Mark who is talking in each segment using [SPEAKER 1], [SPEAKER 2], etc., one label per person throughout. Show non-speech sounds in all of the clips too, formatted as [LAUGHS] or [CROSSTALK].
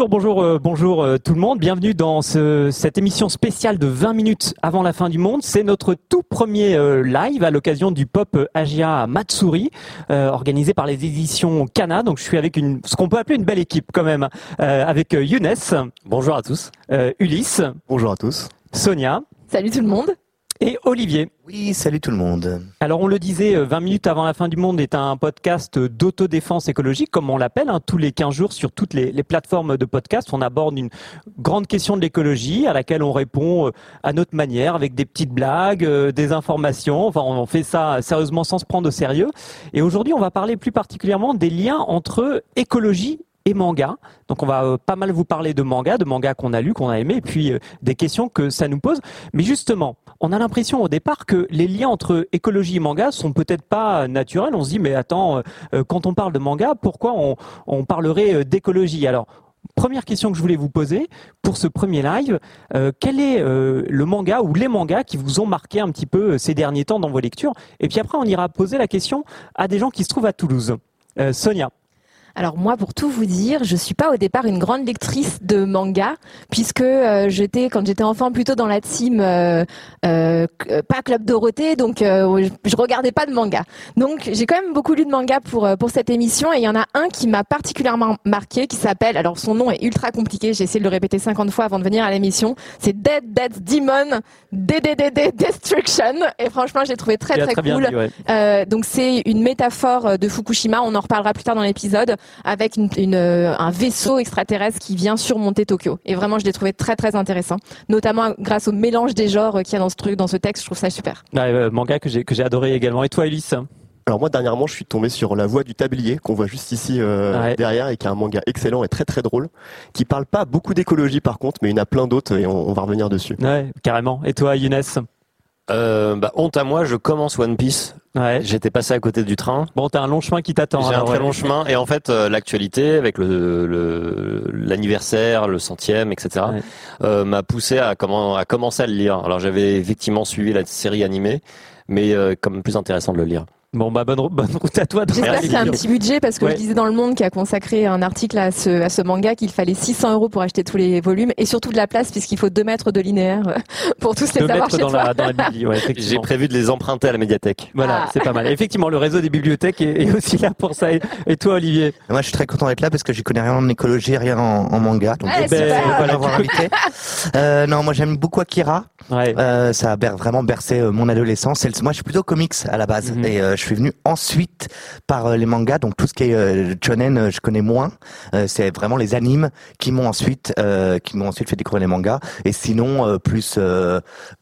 [SPEAKER 1] Bonjour, bonjour, euh, bonjour euh, tout le monde. Bienvenue dans ce- cette émission spéciale de 20 minutes avant la fin du monde. C'est notre tout premier euh, live à l'occasion du Pop euh, Agia Matsuri, euh, organisé par les éditions Cana. Donc je suis avec une, ce qu'on peut appeler une belle équipe quand même, euh, avec euh, Younes. Bonjour à tous. Ulysse,
[SPEAKER 2] Bonjour à tous.
[SPEAKER 1] Sonia
[SPEAKER 3] Salut tout le monde.
[SPEAKER 1] Et Olivier.
[SPEAKER 2] Oui, salut tout le monde.
[SPEAKER 1] Alors on le disait, euh, 20 minutes avant la fin du monde est un podcast d'autodéfense écologique, comme on l'appelle, hein, tous les 15 jours sur toutes les, les plateformes de podcast. On aborde une grande question de l'écologie à laquelle on répond euh, à notre manière, avec des petites blagues, euh, des informations. Enfin, on fait ça sérieusement sans se prendre au sérieux. Et aujourd'hui, on va parler plus particulièrement des liens entre écologie et manga. Donc on va euh, pas mal vous parler de manga, de manga qu'on a lu, qu'on a aimé, et puis euh, des questions que ça nous pose. Mais justement, on a l'impression au départ que les liens entre écologie et manga sont peut-être pas naturels. On se dit mais attends, euh, euh, quand on parle de manga, pourquoi on, parlerait euh, d'écologie? Alors Première question que je voulais vous poser pour ce premier live, quel est le manga ou les mangas qui vous ont marqué un petit peu ces derniers temps dans vos lectures? Et puis après, on ira poser la question à des gens qui se trouvent à Toulouse. Sonia.
[SPEAKER 3] Alors moi, pour tout vous dire, je suis pas au départ une grande lectrice de manga, puisque euh, j'étais quand j'étais enfant plutôt dans la team euh, euh, euh, pas Club Dorothée, donc euh, je, regardais pas de manga. Donc j'ai quand même beaucoup lu de manga pour euh, pour cette émission, et il y en a un qui m'a particulièrement marqué, qui s'appelle, alors son nom est ultra compliqué, j'ai essayé de le répéter 50 fois avant de venir à l'émission, c'est Dead Dead Demon DDDD Destruction, et franchement j'ai trouvé très très, cool.
[SPEAKER 1] dit, ouais.
[SPEAKER 3] Euh, donc c'est une métaphore de Fukushima, on en reparlera plus tard dans l'épisode, avec une, une, euh, un vaisseau extraterrestre qui vient surmonter Tokyo. Et vraiment, je l'ai trouvé très très intéressant, notamment grâce au mélange des genres qu'il y a dans ce truc, dans ce texte. Je trouve ça super.
[SPEAKER 1] Ouais, euh, manga que j'ai que j'ai adoré également. Et toi, Ulysse
[SPEAKER 2] Alors moi dernièrement je suis tombé sur La Voix du Tablier qu'on voit juste ici euh,
[SPEAKER 1] Ouais.
[SPEAKER 2] derrière et qui est un manga excellent et très très drôle qui parle pas beaucoup d'écologie par contre mais il y en a plein d'autres et on, on va revenir dessus.
[SPEAKER 1] Ouais, carrément. Et toi, Younes
[SPEAKER 4] Euh, bah, honte à moi, je commence One Piece.
[SPEAKER 1] Ouais.
[SPEAKER 4] J'étais passé à côté du train.
[SPEAKER 1] Bon, t'as un long chemin qui t'attend.
[SPEAKER 4] J'ai un
[SPEAKER 1] alors,
[SPEAKER 4] très
[SPEAKER 1] ouais.
[SPEAKER 4] long chemin. Et en fait, euh, l'actualité, avec le le- l'anniversaire, le, centième, etc.,
[SPEAKER 1] Ouais.
[SPEAKER 4] euh, m'a poussé à, comment, à commencer à le lire. Alors j'avais effectivement suivi la série animée, mais euh, comme plus intéressant de le lire.
[SPEAKER 1] Bon, bah bonne, bonne route à toi.
[SPEAKER 3] J'espère qu'il y a un petit budget parce que
[SPEAKER 1] Ouais.
[SPEAKER 3] je disais dans Le Monde qui a consacré un article à ce, à ce manga qu'il fallait 600 euros pour acheter tous les volumes et surtout de la place puisqu'il faut 2 mètres de linéaire [LAUGHS] pour tous les avoir chez
[SPEAKER 1] dans
[SPEAKER 3] toi.
[SPEAKER 1] la, dans la ouais,
[SPEAKER 4] J'ai prévu de les emprunter à la médiathèque.
[SPEAKER 1] Voilà,
[SPEAKER 3] Ah.
[SPEAKER 1] c'est pas mal. Effectivement, le réseau des bibliothèques est, est aussi là pour ça. Et, et toi, Olivier
[SPEAKER 5] Moi, je suis très content d'être là parce que j'y connais rien en écologie, rien en, en manga. Donc,
[SPEAKER 3] Ouais,
[SPEAKER 5] eh ben,
[SPEAKER 3] super.
[SPEAKER 5] voilà, avoir invité. Euh, non, moi, j'aime beaucoup Akira.
[SPEAKER 1] Ouais.
[SPEAKER 5] Euh, ça a ber- vraiment bercé euh, mon adolescence. Moi, je suis plutôt comics à la base.
[SPEAKER 1] Mhm.
[SPEAKER 5] Et euh, je suis venu ensuite par euh, les mangas. Donc, tout ce qui est euh, shonen, euh, je connais moins. C'est vraiment les animes qui m'ont ensuite, qui m'ont ensuite fait découvrir les mangas. Et sinon, plus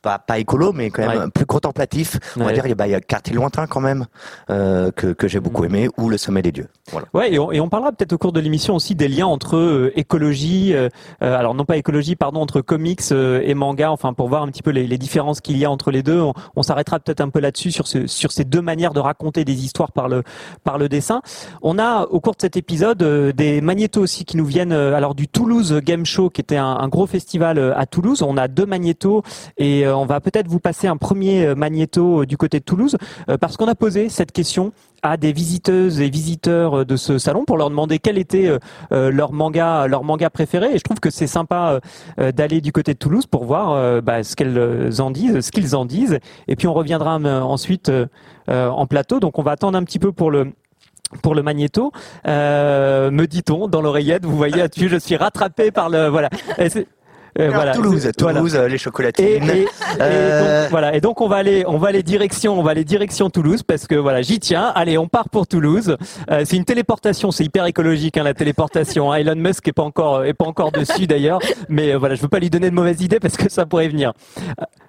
[SPEAKER 5] pas, pas écolo, mais quand même
[SPEAKER 1] Ouais.
[SPEAKER 5] plus contemplatif. On va
[SPEAKER 1] Ouais.
[SPEAKER 5] dire, il y a, bah, il y a Quartier lointain quand même que, que j'ai beaucoup
[SPEAKER 1] Mhm.
[SPEAKER 5] aimé, ou Le Sommet des dieux. Voilà.
[SPEAKER 1] Ouais, et on, et on parlera peut-être au cours de l'émission aussi des liens entre écologie, alors non pas écologie, pardon, entre comics et manga, enfin pour voir un petit peu les, les différences qu'il y a entre les deux. On, on s'arrêtera peut-être un peu là-dessus sur, ce, sur ces deux manières de raconter des histoires par le, par le dessin. On a au cours de cet épisode euh, des magnétos aussi qui nous viennent euh, alors du Toulouse Game Show qui était un, un gros festival euh, à Toulouse. On a deux magnétos et on va peut-être vous passer un premier magnéto du côté de Toulouse parce qu'on a posé cette question à des visiteuses et visiteurs euh, de ce salon pour leur demander quel était euh, euh, leur manga leur manga préféré et je trouve que c'est sympa d'aller du côté de Toulouse pour voir bah, ce qu'elles en disent ce qu'ils en disent et puis on reviendra ensuite en plateau donc on va attendre un petit peu pour le pour le magnéto, euh, me dit-on dans l'oreillette. Vous voyez je suis rattrapé par le voilà. Euh,
[SPEAKER 5] Alors,
[SPEAKER 1] voilà.
[SPEAKER 5] Toulouse. Toulouse, euh, les chocolatines.
[SPEAKER 1] et- et
[SPEAKER 5] Euh,
[SPEAKER 1] donc, voilà. Et donc on va aller, on va aller direction, on va aller direction Toulouse parce que voilà, j'y tiens. Allez, on part pour Toulouse. Euh, c'est une téléportation, c'est hyper écologique hein, la téléportation. [LAUGHS] Elon Musk est pas encore, est pas encore dessus d'ailleurs, mais euh, voilà, je veux pas lui donner de mauvaises idées parce que ça pourrait venir.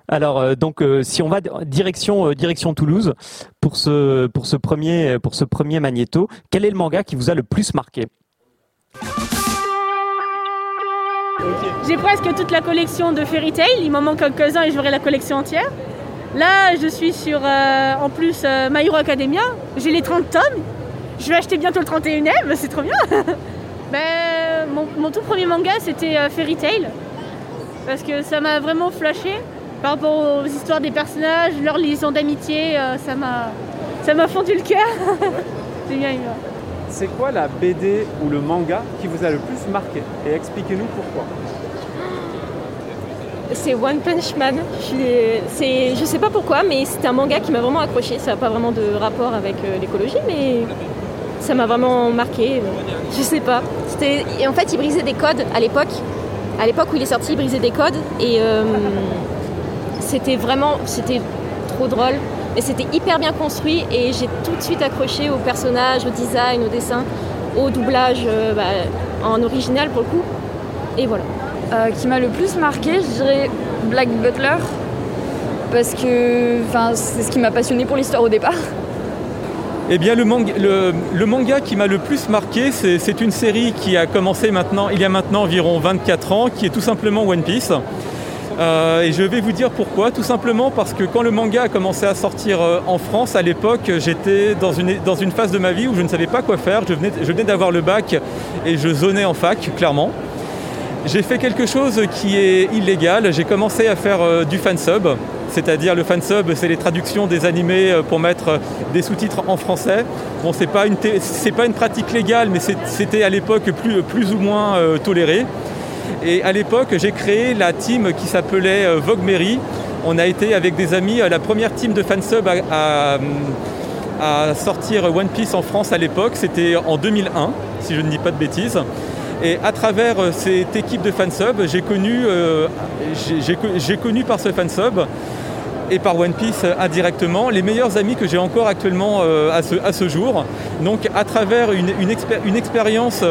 [SPEAKER 1] Alors donc si on va direction direction Toulouse pour ce pour ce premier pour ce premier magnéto, quel est le manga qui vous a le plus marqué?
[SPEAKER 6] J'ai presque toute la collection de Fairy Tail, il m'en manque quelques-uns et j'aurai la collection entière. Là, je suis sur, euh, en plus, euh, My Hero Academia. J'ai les 30 tomes. Je vais acheter bientôt le 31e, c'est trop bien. [LAUGHS] Ben, mon, mon tout premier manga, c'était euh, Fairy Tail. Parce que ça m'a vraiment flashé par rapport aux histoires des personnages, leur liaison d'amitié. euh, ça m'a ça m'a fondu le cœur. [LAUGHS] J'ai bien aimé.
[SPEAKER 7] C'est quoi la BD ou le manga qui vous a le plus marqué Et expliquez-nous pourquoi.
[SPEAKER 8] C'est One Punch Man. Je, c'est- je sais pas pourquoi, mais c'était un manga qui m'a vraiment accroché. Ça n'a pas vraiment de rapport avec euh, l'écologie, mais ça m'a vraiment marqué. Je sais pas.
[SPEAKER 9] En fait, il brisait des codes à l'époque. À l'époque où il est sorti, il brisait des codes et euh, c'était vraiment, c'était trop drôle. Mais c'était hyper bien construit et j'ai tout de suite accroché au personnage, au design, au dessin, au doublage euh, bah, en original pour le coup. Et voilà.
[SPEAKER 10] Euh, qui m'a le plus marqué, je dirais Black Butler, parce que enfin, c'est ce qui m'a passionné pour l'histoire au départ.
[SPEAKER 11] Eh bien, le manga, le, le manga qui m'a le plus marqué, c'est c'est une série qui a commencé maintenant, il y a maintenant environ 24 ans, qui est tout simplement One Piece. Euh, et je vais vous dire pourquoi. Tout simplement parce que quand le manga a commencé à sortir euh, en France, à l'époque, j'étais dans une, phase de ma vie où je ne savais pas quoi faire. Je venais, d'avoir le bac et je zonais en fac, clairement. J'ai fait quelque chose qui est illégal. J'ai commencé à faire euh, du fansub. C'est-à-dire le fansub, c'est les traductions des animés euh, pour mettre des sous-titres en français. Bon, c'est pas une, pas une pratique légale, mais c'était à l'époque plus, ou moins toléré. Et à l'époque, j'ai créé la team qui s'appelait euh, Vogue Mary. On a été avec des amis euh, la première team de fansub à, à- sortir One Piece en France à l'époque. C'était en 2001, si je ne dis pas de bêtises. Et à travers euh, cette équipe de fansub, j'ai connu, connu par ce fansub et par One Piece indirectement les meilleurs amis que j'ai encore actuellement à, ce, jour. Donc à travers une expérience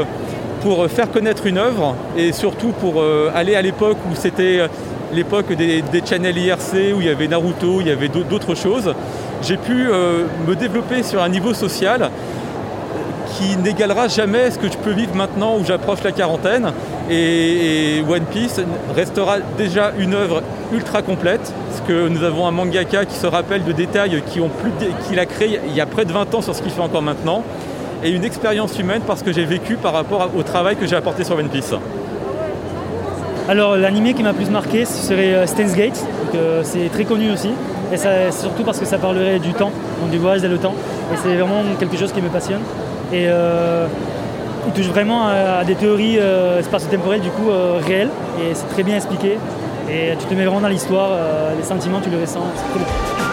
[SPEAKER 11] pour euh, faire connaître une œuvre et surtout pour euh, aller à l'époque où c'était euh, l'époque des, des IRC, où il y avait Naruto, il y avait d'au- d'autres choses, j'ai pu me développer sur un niveau social qui n'égalera jamais ce que je peux vivre maintenant où j'approche la quarantaine. Et, One Piece restera déjà une œuvre ultra complète, parce que nous avons un mangaka qui se rappelle de détails qu'il a créé il y a près de 20 ans sur ce qu'il fait encore maintenant, et une expérience humaine parce que j'ai vécu par rapport au travail que j'ai apporté sur One Piece.
[SPEAKER 12] Alors l'animé qui m'a plus marqué ce serait euh, Steins Gate, euh, c'est très connu aussi, et ça- surtout parce que ça parlerait du temps, donc du voyage dans le temps, et c'est vraiment quelque chose qui me passionne. Et euh, il touche vraiment à, des théories euh, spatio-temporelles du coup réelles, et c'est très bien expliqué, et tu te mets vraiment dans l'histoire, les sentiments tu les ressens, c'est très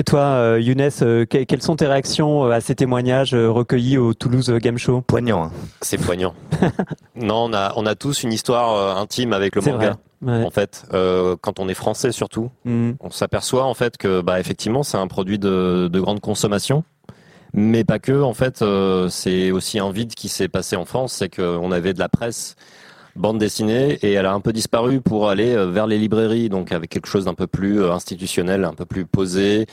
[SPEAKER 1] Et toi, euh, Younes, euh, que- quelles sont tes réactions euh, à ces témoignages recueillis au Toulouse Game Show?
[SPEAKER 5] Poignant. hein.
[SPEAKER 4] C'est [LAUGHS] poignant. non, on a, on a tous une histoire intime avec le manga.
[SPEAKER 1] ouais.
[SPEAKER 4] En fait, euh, quand on est français surtout,
[SPEAKER 1] Mm.
[SPEAKER 4] on s'aperçoit en fait que, bah, effectivement, c'est un produit de, de grande consommation. Mais pas que, en fait, euh, c'est aussi un vide qui s'est passé en France, c'est qu'on avait de la presse bande dessinée et elle a un peu disparu pour aller euh, vers les librairies, donc avec quelque chose d'un peu plus euh, institutionnel, un peu plus posé,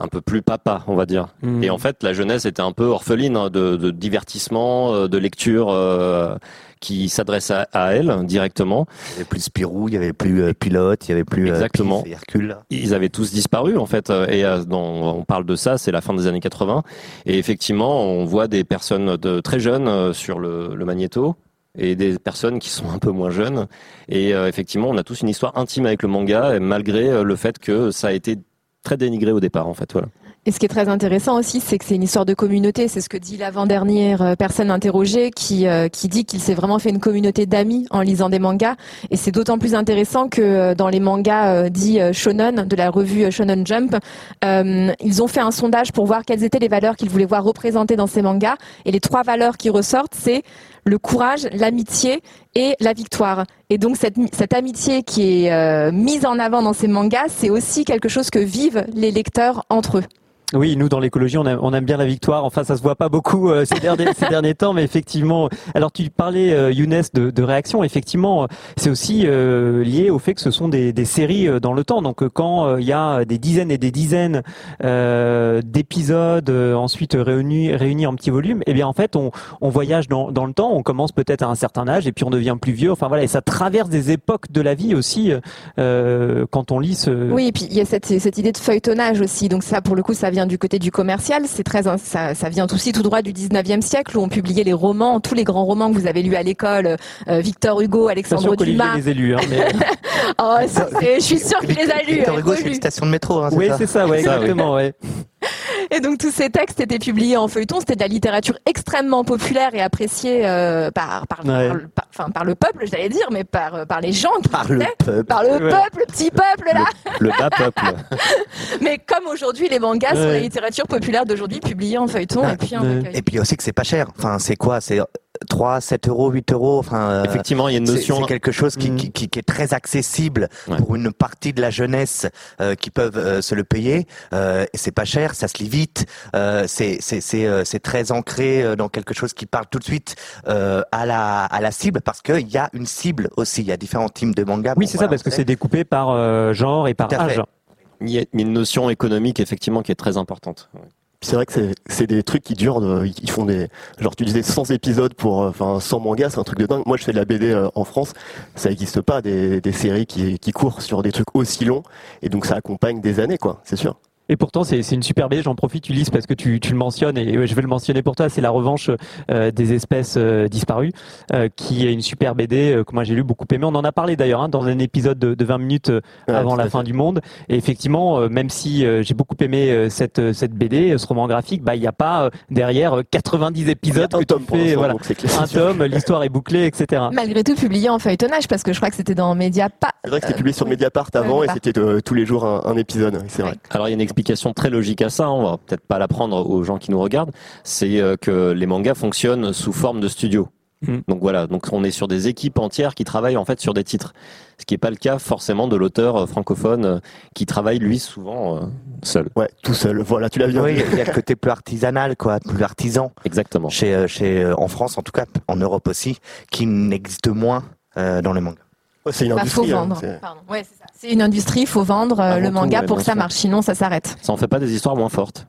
[SPEAKER 4] un peu plus papa, on va dire.
[SPEAKER 1] Mhm.
[SPEAKER 4] Et en fait, la jeunesse était un peu orpheline hein, de, de divertissement, euh, de lecture euh, qui s'adresse à, à elle directement.
[SPEAKER 5] Il n'y avait plus de Spirou, il n'y avait plus euh, Pilote, il n'y avait plus euh,
[SPEAKER 4] Exactement.
[SPEAKER 5] Pif et Hercule.
[SPEAKER 4] Ils avaient tous disparu en fait, et euh, dans- on parle de ça, c'est la fin des années 80, et effectivement, on voit des personnes de, très jeunes euh, sur le, le magnéto et des personnes qui sont un peu moins jeunes, et euh, effectivement, on a tous une histoire intime avec le manga, malgré euh, le fait que ça a été très dénigré au départ en fait, voilà.
[SPEAKER 3] Et ce qui est très intéressant aussi, c'est que c'est une histoire de communauté. C'est ce que dit l'avant-dernière euh, personne interrogée qui, qui dit qu'il s'est vraiment fait une communauté d'amis en lisant des mangas. Et c'est d'autant plus intéressant que dans les mangas dits shonen, de la revue Shonen Jump, ils ont fait un sondage pour voir quelles étaient les valeurs qu'ils voulaient voir représentées dans ces mangas. Et les trois valeurs qui ressortent, c'est le courage, l'amitié et la victoire. Et donc cette, amitié qui est euh, mise en avant dans ces mangas, c'est aussi quelque chose que vivent les lecteurs entre eux.
[SPEAKER 1] Oui, nous dans l'écologie, on, aime- on aime bien la victoire. Enfin, ça se voit pas beaucoup euh, ces, derniers, [LAUGHS] ces derniers temps, mais effectivement. Alors, tu parlais euh, Younes de, de réaction. Effectivement, euh, c'est aussi euh, lié au fait que ce sont des, des séries euh, dans le temps. Donc, euh, quand euh, il y a des dizaines et des dizaines euh, d'épisodes euh, ensuite réunis, réunis en petits volumes, eh bien, en fait, on, on voyage dans, dans le temps. On commence peut-être à un certain âge et puis on devient plus vieux. Enfin voilà, et ça traverse des époques de la vie aussi euh, quand on lit ce.
[SPEAKER 3] Oui, et puis il y a cette, cette idée de feuilletonnage aussi. Donc ça, pour le coup, ça vient du côté du commercial. C'est très, ça, ça vient aussi tout droit du 19e siècle où on publiait les romans, tous les grands romans que vous avez lus à l'école, euh, Victor Hugo, Alexandre
[SPEAKER 1] sûr
[SPEAKER 3] Dumas.
[SPEAKER 1] les hein, mais... [LAUGHS]
[SPEAKER 3] Oh, c'est- je suis sûre qu'il les a lus.
[SPEAKER 5] Victor Hugo, c'est
[SPEAKER 3] relus.
[SPEAKER 5] une station de métro. Hein,
[SPEAKER 1] Oui, c'est ça, ouais, exactement, ouais. [LAUGHS]
[SPEAKER 3] Et donc tous ces textes étaient publiés en feuilleton. C'était de la littérature extrêmement populaire et appréciée euh, par, par,
[SPEAKER 1] Ouais.
[SPEAKER 3] par enfin, par le peuple, j'allais dire, mais par, euh, par les gens qui
[SPEAKER 5] Par le peuple.
[SPEAKER 3] Par le
[SPEAKER 1] Ouais.
[SPEAKER 3] peuple, le petit peuple là.
[SPEAKER 4] Le bas peuple. [LAUGHS]
[SPEAKER 3] Mais comme aujourd'hui, les mangas sont la littérature populaire d'aujourd'hui, publiée en feuilleton
[SPEAKER 5] Ah,
[SPEAKER 3] et puis en.
[SPEAKER 5] Et puis aussi que c'est pas cher. Enfin, c'est quoi? C'est 3, 7 euros, 8 euros. Enfin, euh,
[SPEAKER 4] Effectivement, il y a une
[SPEAKER 5] c'est-
[SPEAKER 4] notion.
[SPEAKER 5] C'est quelque chose qui,
[SPEAKER 1] Mm.
[SPEAKER 5] qui, qui- qui est très accessible
[SPEAKER 4] Ouais.
[SPEAKER 5] pour une partie de la jeunesse euh, qui peuvent euh, se le payer. Euh, et c'est pas cher, ça se lit vite. Euh, c'est c'est c'est euh, c'est très ancré euh, dans quelque chose qui parle tout de suite euh, à la à la cible parce qu'il y a une cible aussi. Il y a différents types de mangas.
[SPEAKER 1] Oui,
[SPEAKER 5] Bon,
[SPEAKER 1] c'est
[SPEAKER 5] voilà,
[SPEAKER 1] ça, parce que c'est découpé par euh, genre et par âge.
[SPEAKER 4] Il y a une notion économique effectivement qui est très importante.
[SPEAKER 2] C'est vrai que c'est- des trucs qui durent, de- ils font des, genre tu disais 100 épisodes pour, euh, enfin 100 mangas, c'est un truc de dingue. Moi je fais de la BD euh, en France, ça n'existe pas des, des séries qui, qui courent sur des trucs aussi longs, et donc ça accompagne des années quoi, c'est sûr.
[SPEAKER 1] Et pourtant, c'est c'est une super BD. J'en profite, Ulysse, parce que tu, tu le mentionnes et je vais le mentionner pour toi. C'est la revanche euh, des espèces euh, disparues, euh, qui est une super BD euh, que moi j'ai lu beaucoup aimé. On en a parlé d'ailleurs hein, dans un épisode de, de 20 minutes euh,
[SPEAKER 2] Ouais,
[SPEAKER 1] avant la fin
[SPEAKER 2] fait.
[SPEAKER 1] du monde. Et effectivement, euh, même si euh, j'ai beaucoup aimé euh, cette euh, cette BD, ce roman graphique, bah il n'y a pas euh, derrière euh, 90 épisodes que
[SPEAKER 2] tome
[SPEAKER 1] tu fais, voilà, un tome, l'histoire est bouclée, etc.
[SPEAKER 3] Malgré tout, publié en feuilletonnage parce que je crois que c'était dans Mediapart.
[SPEAKER 2] C'est vrai que c'était publié sur
[SPEAKER 3] oui.
[SPEAKER 2] Mediapart avant et c'était euh, tous les jours un, un épisode, c'est vrai.
[SPEAKER 4] Alors il y a une explication très logique à ça, hein, on va peut-être pas l'apprendre aux gens qui nous regardent, c'est euh, que les mangas fonctionnent sous forme de studio.
[SPEAKER 1] Mm.
[SPEAKER 4] Donc voilà, donc on est sur des équipes entières qui travaillent en fait sur des titres, ce qui n'est pas le cas forcément de l'auteur euh, francophone euh, qui travaille lui souvent seul.
[SPEAKER 2] Ouais, tout seul, voilà, tu l'as bien
[SPEAKER 5] Oui,
[SPEAKER 2] dit.
[SPEAKER 5] il y a le côté plus artisanal, quoi, plus artisan.
[SPEAKER 4] Exactement.
[SPEAKER 5] Chez, chez, en France, en tout cas, en Europe aussi, qui n'existe moins euh, dans les mangas.
[SPEAKER 2] Ouais, c'est une
[SPEAKER 3] Bah, faut
[SPEAKER 2] industrie. hein,
[SPEAKER 3] vendre.
[SPEAKER 2] c'est-
[SPEAKER 3] Pardon. Ouais, c'est ça. C'est une industrie, il faut vendre euh,
[SPEAKER 4] Avant
[SPEAKER 3] le
[SPEAKER 4] tout,
[SPEAKER 3] manga
[SPEAKER 4] ouais,
[SPEAKER 3] pour que ça
[SPEAKER 4] sûr.
[SPEAKER 3] marche, sinon ça s'arrête.
[SPEAKER 4] Ça en fait pas des histoires moins fortes.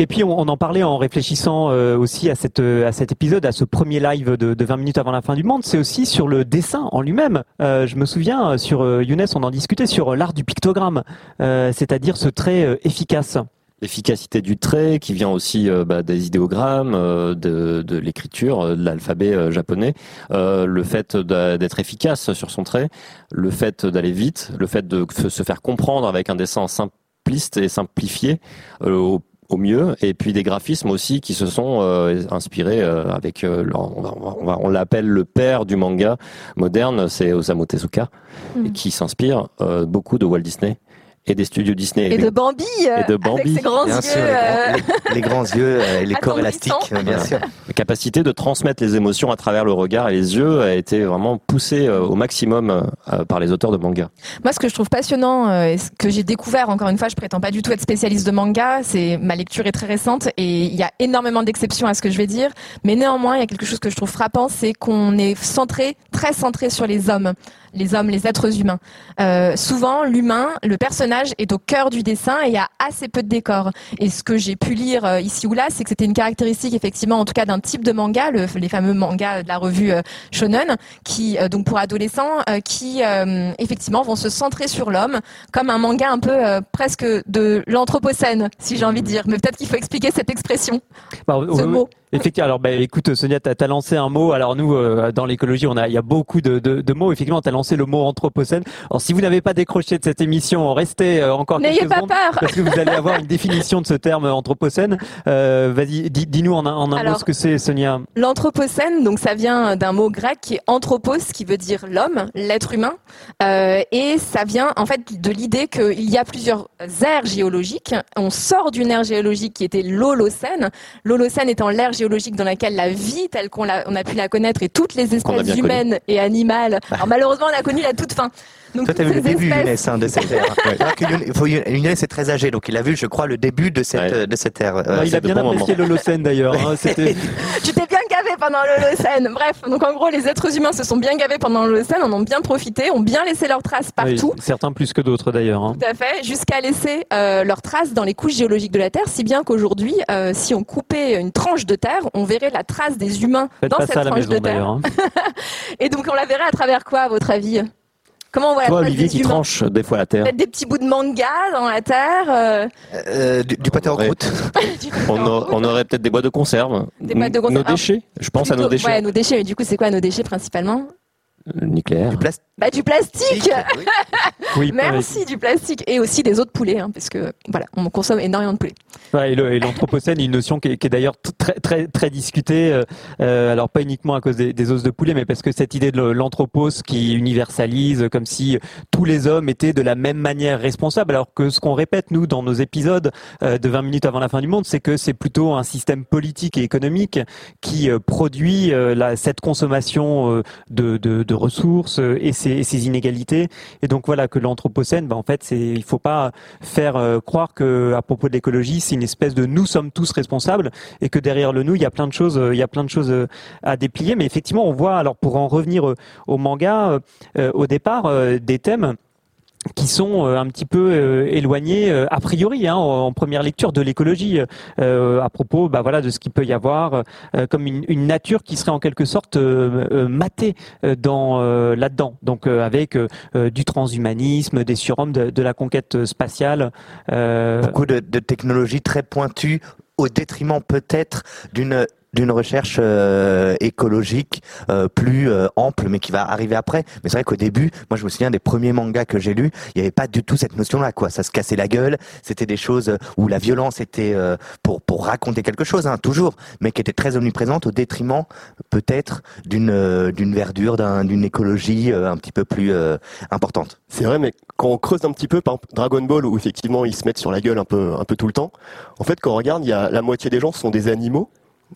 [SPEAKER 1] Et puis on, on en parlait en réfléchissant euh, aussi à, cette, euh, à cet épisode, à ce premier live de, de 20 minutes avant la fin du monde. C'est aussi sur le dessin en lui-même. Euh, je me souviens sur euh, Younes, on en discutait sur l'art du pictogramme, euh, c'est-à-dire ce trait euh, efficace.
[SPEAKER 4] L'efficacité du trait qui vient aussi euh, bah, des idéogrammes, euh, de, de l'écriture, euh, de l'alphabet euh, japonais, le fait d'être efficace sur son trait, le fait d'aller vite, le fait de se faire comprendre avec un dessin simpliste et simplifié au, au mieux, et puis des graphismes aussi qui se sont euh, inspirés euh, avec, euh, on, va- on va- on va- on l'appelle le père du manga moderne, c'est Osamu Tezuka, et qui s'inspire beaucoup de Walt Disney et des studios Disney.
[SPEAKER 3] Et de Bambi, euh,
[SPEAKER 4] Et de Bambi.
[SPEAKER 3] avec ses grands
[SPEAKER 5] Bien
[SPEAKER 3] yeux.
[SPEAKER 5] sûr, les
[SPEAKER 3] euh,
[SPEAKER 5] grands, les- les grands yeux euh, et les corps élastiques, euh, bien
[SPEAKER 4] Voilà.
[SPEAKER 5] sûr.
[SPEAKER 4] La capacité de transmettre les émotions à travers le regard et les yeux a été vraiment poussée euh, au maximum euh, par les auteurs de manga.
[SPEAKER 3] Moi, ce que je trouve passionnant, euh, et ce que j'ai découvert, encore une fois, je prétends pas du tout être spécialiste de manga, c'est ma lecture est très récente et il y a énormément d'exceptions à ce que je vais dire, mais néanmoins, il y a quelque chose que je trouve frappant, c'est qu'on est centré, très centré sur les hommes, les hommes, les êtres humains. Euh, souvent, l'humain, le personnage est au cœur du dessin et il y a assez peu de décors. Et ce que j'ai pu lire euh, ici ou là, c'est que c'était une caractéristique, effectivement, en tout cas d'un type de manga, le- les fameux mangas de la revue euh, Shonen, qui euh, donc pour adolescents, euh, qui euh, effectivement vont se centrer sur l'homme, comme un manga un peu euh, presque de l'anthropocène, si j'ai envie de dire. Mais peut-être qu'il faut expliquer cette expression,
[SPEAKER 1] Bah,
[SPEAKER 3] ce mot.
[SPEAKER 1] Effectivement. Alors, bah, écoute, Sonia, t'as as lancé un mot. Alors nous, euh, dans l'écologie, on a, il y a beaucoup de, de, de mots. Effectivement, t'as lancé le mot anthropocène. Alors, si vous n'avez pas décroché de cette émission, restez euh, encore
[SPEAKER 3] N'ayez
[SPEAKER 1] quelques
[SPEAKER 3] pas
[SPEAKER 1] secondes,
[SPEAKER 3] peur.
[SPEAKER 1] parce que vous allez avoir une définition de ce terme anthropocène. Euh, Vas-y, dis- dis-nous en un, en un mot ce que c'est, Sonia.
[SPEAKER 3] L'anthropocène, donc ça vient d'un mot grec qui est anthropos, qui veut dire l'homme, l'être humain, et ça vient en fait de l'idée qu'il y a plusieurs ères géologiques. On sort d'une ère géologique qui était l'Holocène. L'Holocène étant l'ère géologique géologique dans laquelle la vie telle qu'on a, on a pu la connaître et toutes les espèces humaines et animales. Alors malheureusement, on a connu la toute fin. Donc,
[SPEAKER 5] Toi, t'as vu le début,
[SPEAKER 3] espèces-
[SPEAKER 5] Younes, hein, de cette ère. [LAUGHS] Que Younes- est très âgé, donc il a vu, je crois, le début de cette,
[SPEAKER 4] Ouais.
[SPEAKER 5] de cette ère.
[SPEAKER 1] Ouais,
[SPEAKER 5] Euh,
[SPEAKER 1] il a bien
[SPEAKER 5] bons
[SPEAKER 1] apprécié l'Holocène d'ailleurs. hein, [LAUGHS]
[SPEAKER 3] Tu t'es bien pendant l'Holocène. Bref, donc en gros, les êtres humains se sont bien gavés pendant l'Holocène, en ont bien profité, ont bien laissé leurs traces partout.
[SPEAKER 1] Oui, certains plus que d'autres d'ailleurs. hein.
[SPEAKER 3] Tout à fait, jusqu'à laisser euh, leurs traces dans les couches géologiques de la Terre, si bien qu'aujourd'hui, euh, si on coupait une tranche de terre, on verrait la trace des humains
[SPEAKER 1] Faites
[SPEAKER 3] dans cette tranche
[SPEAKER 1] maison
[SPEAKER 3] de terre.
[SPEAKER 1] hein. [LAUGHS]
[SPEAKER 3] Et donc on la verrait à travers quoi, à votre avis? Comment on voit
[SPEAKER 4] Toi,
[SPEAKER 3] la
[SPEAKER 4] Olivier,
[SPEAKER 3] des
[SPEAKER 4] qui
[SPEAKER 3] humains
[SPEAKER 4] tranche des fois la terre.
[SPEAKER 3] Peut-être des petits bouts de manga dans la terre. euh,
[SPEAKER 5] Euh, du, du pâté en croûte. [LAUGHS]
[SPEAKER 4] On, a- on aurait peut-être des boîtes de conserve.
[SPEAKER 3] Des boîtes de conserve.
[SPEAKER 4] Nos déchets. Je pense à nos déchets.
[SPEAKER 3] Ouais, nos déchets. Mais du coup, c'est quoi nos déchets principalement?
[SPEAKER 4] Euh, Nucléaire.
[SPEAKER 5] Du plastique.
[SPEAKER 3] Bah du plastique.
[SPEAKER 5] Oui. [LAUGHS]
[SPEAKER 3] Merci du plastique et aussi des autres poulets, hein, parce que voilà, on consomme énormément de poulets.
[SPEAKER 1] Ouais, et l'anthropocène est une notion qui est, qui est d'ailleurs très très très discutée. euh, euh, alors pas uniquement à cause des, des os de poulet, mais parce que cette idée de l'anthropos qui universalise, comme si tous les hommes étaient de la même manière responsables, alors que ce qu'on répète nous dans nos épisodes euh, de 20 minutes avant la fin du monde, c'est que c'est plutôt un système politique et économique qui euh, produit euh, la, cette consommation euh, de, de, de ressources euh, et ces, inégalités. Et donc voilà que l'anthropocène, bah, en fait, c'est il faut pas faire euh, croire que à propos de l'écologie, c'est une espèce de nous sommes tous responsables et que derrière le nous, il y a plein de choses, euh, il y a plein de choses à déplier. Mais effectivement, on voit alors pour en revenir au manga, au départ, des thèmes qui sont euh, un petit peu euh, éloignés euh, a priori hein, en, première lecture de l'écologie. Euh, à propos bah voilà de ce qu'il peut y avoir euh, comme une, une nature qui serait en quelque sorte euh, matée dans là-dedans. Donc avec du transhumanisme des surhommes de, de la conquête spatiale
[SPEAKER 5] Beaucoup de, de technologies très pointues au détriment peut-être d'une d'une recherche euh, écologique euh, plus euh, ample, mais qui va arriver après. Mais c'est vrai qu'au début, moi je me souviens des premiers mangas que j'ai lus, il n'y avait pas du tout cette notion-là, quoi. Ça se cassait la gueule, c'était des choses où la violence était euh, pour pour raconter quelque chose, hein, toujours, mais qui était très omniprésente au détriment peut-être d'une euh, d'une verdure, d'un- d'une écologie euh, un petit peu plus importante.
[SPEAKER 2] C'est vrai, mais quand on creuse un petit peu, par Dragon Ball, où effectivement ils se mettent sur la gueule un peu, un peu tout le temps, en fait, quand on regarde, il y a la moitié des gens sont des animaux.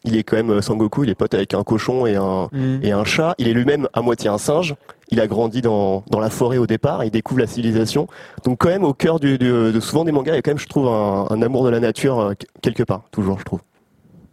[SPEAKER 2] Il est quand même euh, Sangoku, il est pote avec un cochon et un,
[SPEAKER 1] Mm.
[SPEAKER 2] et un chat. Il est lui-même à moitié un singe. Il a grandi dans, dans la forêt au départ. Il découvre la civilisation. Donc quand même, au cœur du, du- de souvent des mangas, il y a quand même, je trouve, un, un amour de la nature euh, quelque part, toujours, je trouve.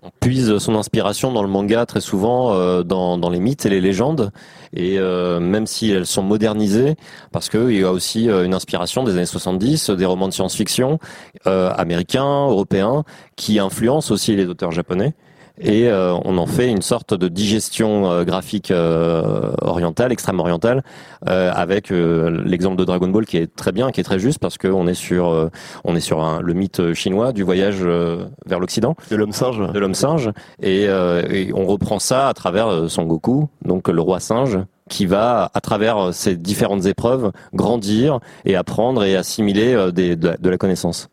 [SPEAKER 4] On puise son inspiration dans le manga très souvent, euh, dans, dans les mythes et les légendes, et euh, même si elles sont modernisées, parce qu'il y a aussi euh, une inspiration des années 70, des romans de science-fiction euh, américains, européens, qui influencent aussi les auteurs japonais. Et euh, on en fait une sorte de digestion euh, graphique euh, orientale, extrême orientale, euh, avec euh, l'exemple de Dragon Ball qui est très bien, qui est très juste parce qu'on est sur, euh, on est sur un- le mythe chinois du voyage euh, vers l'Occident
[SPEAKER 2] De l'homme singe.
[SPEAKER 4] de l'homme singe et, euh, et on reprend ça à travers Son Goku, donc le roi singe qui va à travers ces différentes épreuves grandir et apprendre et assimiler des- de, la, de la connaissance.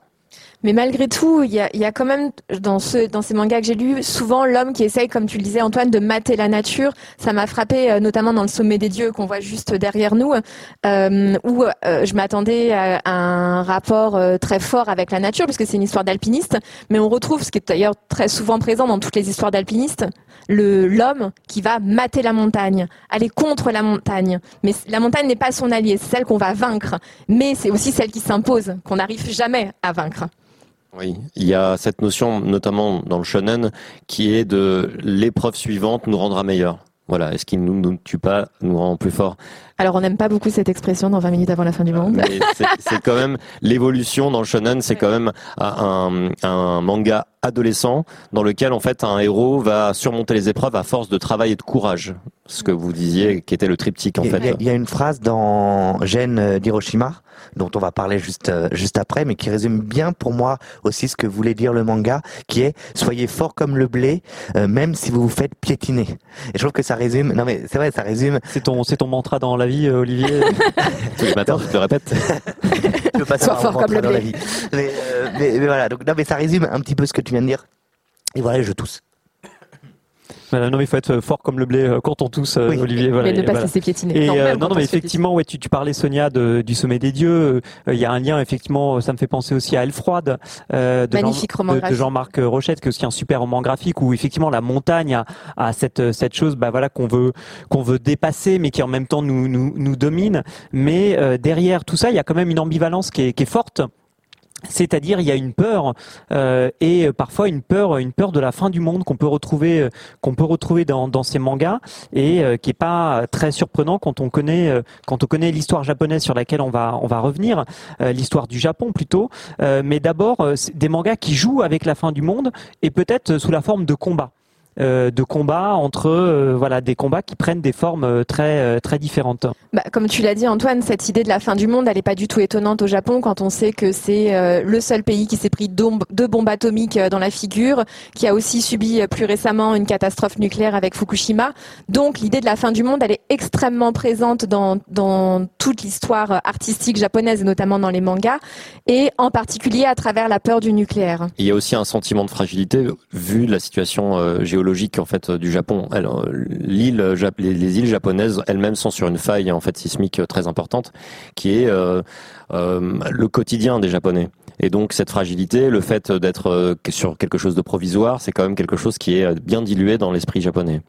[SPEAKER 3] Mais malgré tout, il y a, quand même dans, ce, dans ces mangas que j'ai lus, souvent l'homme qui essaye, comme tu le disais Antoine, de mater la nature. Ça m'a frappé euh, notamment dans le sommet des dieux qu'on voit juste derrière nous, euh, où euh, je m'attendais à, un rapport très fort avec la nature, puisque c'est une histoire d'alpiniste. Mais on retrouve, ce qui est d'ailleurs très souvent présent dans toutes les histoires d'alpinistes, l'homme qui va mater la montagne, aller contre la montagne. Mais la montagne n'est pas son allié, c'est celle qu'on va vaincre. Mais c'est aussi celle qui s'impose, qu'on n'arrive jamais à vaincre.
[SPEAKER 4] Oui, il y a cette notion, notamment dans le shonen, qui est de l'épreuve suivante nous rendra meilleurs. Voilà, est-ce qu'il ne nous, nous tue pas, nous rend plus fort
[SPEAKER 3] Alors, on n'aime pas beaucoup cette expression dans 20 minutes avant la fin du monde.
[SPEAKER 4] Mais c'est- c'est quand même l'évolution dans le shonen, c'est quand même un, un manga adolescent dans lequel en fait un héros va surmonter les épreuves à force de travail et de courage. Ce que vous disiez qui était le triptyque en
[SPEAKER 5] Il y, a-
[SPEAKER 4] fait.
[SPEAKER 5] il y a une phrase dans Gênes euh, d'Hiroshima dont on va parler juste euh, juste après, mais qui résume bien pour moi aussi ce que voulait dire le manga, qui est soyez fort comme le blé, euh, même si vous vous faites piétiner. Et je trouve que ça résume. Non mais c'est vrai, ça résume.
[SPEAKER 1] c'est ton c'est ton mantra dans la vie Olivier [LAUGHS]
[SPEAKER 4] Tous les matins, tu te le répètes. [LAUGHS]
[SPEAKER 5] Je veux pas
[SPEAKER 3] Sois
[SPEAKER 5] savoir
[SPEAKER 3] fort comme le
[SPEAKER 5] dans la
[SPEAKER 3] blé.
[SPEAKER 5] vie. Mais, euh, mais, mais voilà. Donc non mais ça résume un petit peu ce que tu viens de dire. Et voilà, je tousse.
[SPEAKER 1] Voilà, non mais il faut être fort comme le blé euh, quand on tous Olivier. Voilà,
[SPEAKER 3] mais ne pas
[SPEAKER 1] voilà.
[SPEAKER 3] se laisser piétiner.
[SPEAKER 1] Et
[SPEAKER 3] Non,
[SPEAKER 1] euh, non, mais effectivement, ouais, tu, tu parlais Sonia de, du sommet des dieux. Euh, Il y a un lien effectivement, ça me fait penser aussi à Elle froide euh, de,
[SPEAKER 3] Magnifique
[SPEAKER 1] Jean-
[SPEAKER 3] roman
[SPEAKER 1] de- de. Jean-Marc Rochette, qui est aussi un super roman graphique où effectivement la montagne a, a cette cette chose, bah voilà qu'on veut qu'on veut dépasser, mais qui en même temps nous nous, nous domine. Mais euh, derrière tout ça, il y a quand même une ambivalence qui est, qui est forte. C'est-à-dire, il y a une peur euh, et parfois une peur, une peur de la fin du monde qu'on peut retrouver, qu'on peut retrouver dans, ces mangas et euh, qui est pas très surprenant quand on connaît, euh, quand on connaît l'histoire japonaise sur laquelle on va, on va revenir, l'histoire du Japon plutôt. Mais d'abord, des mangas qui jouent avec la fin du monde et peut-être sous la forme de combats. Euh, de combats entre euh, voilà des combats qui prennent des formes euh, très très différentes.
[SPEAKER 3] Bah, comme tu l'as dit Antoine, cette idée de la fin du monde, elle n'est pas du tout étonnante au Japon quand on sait que c'est euh, le seul pays qui s'est pris deux, bombes atomiques dans la figure, qui a aussi subi plus récemment une catastrophe nucléaire avec Fukushima. Donc l'idée de la fin du monde, elle est extrêmement présente dans, dans toute l'histoire artistique japonaise et notamment dans les mangas, et en particulier à travers la peur du nucléaire.
[SPEAKER 4] Il y a aussi un sentiment de fragilité vu la situation euh, en fait du Japon. Les, les îles japonaises elles-mêmes sont sur une faille en fait sismique euh, très importante, qui est euh, euh, le quotidien des Japonais. Et donc cette fragilité, le fait d'être sur quelque chose de provisoire, c'est quand même quelque chose qui est bien dilué dans l'esprit japonais.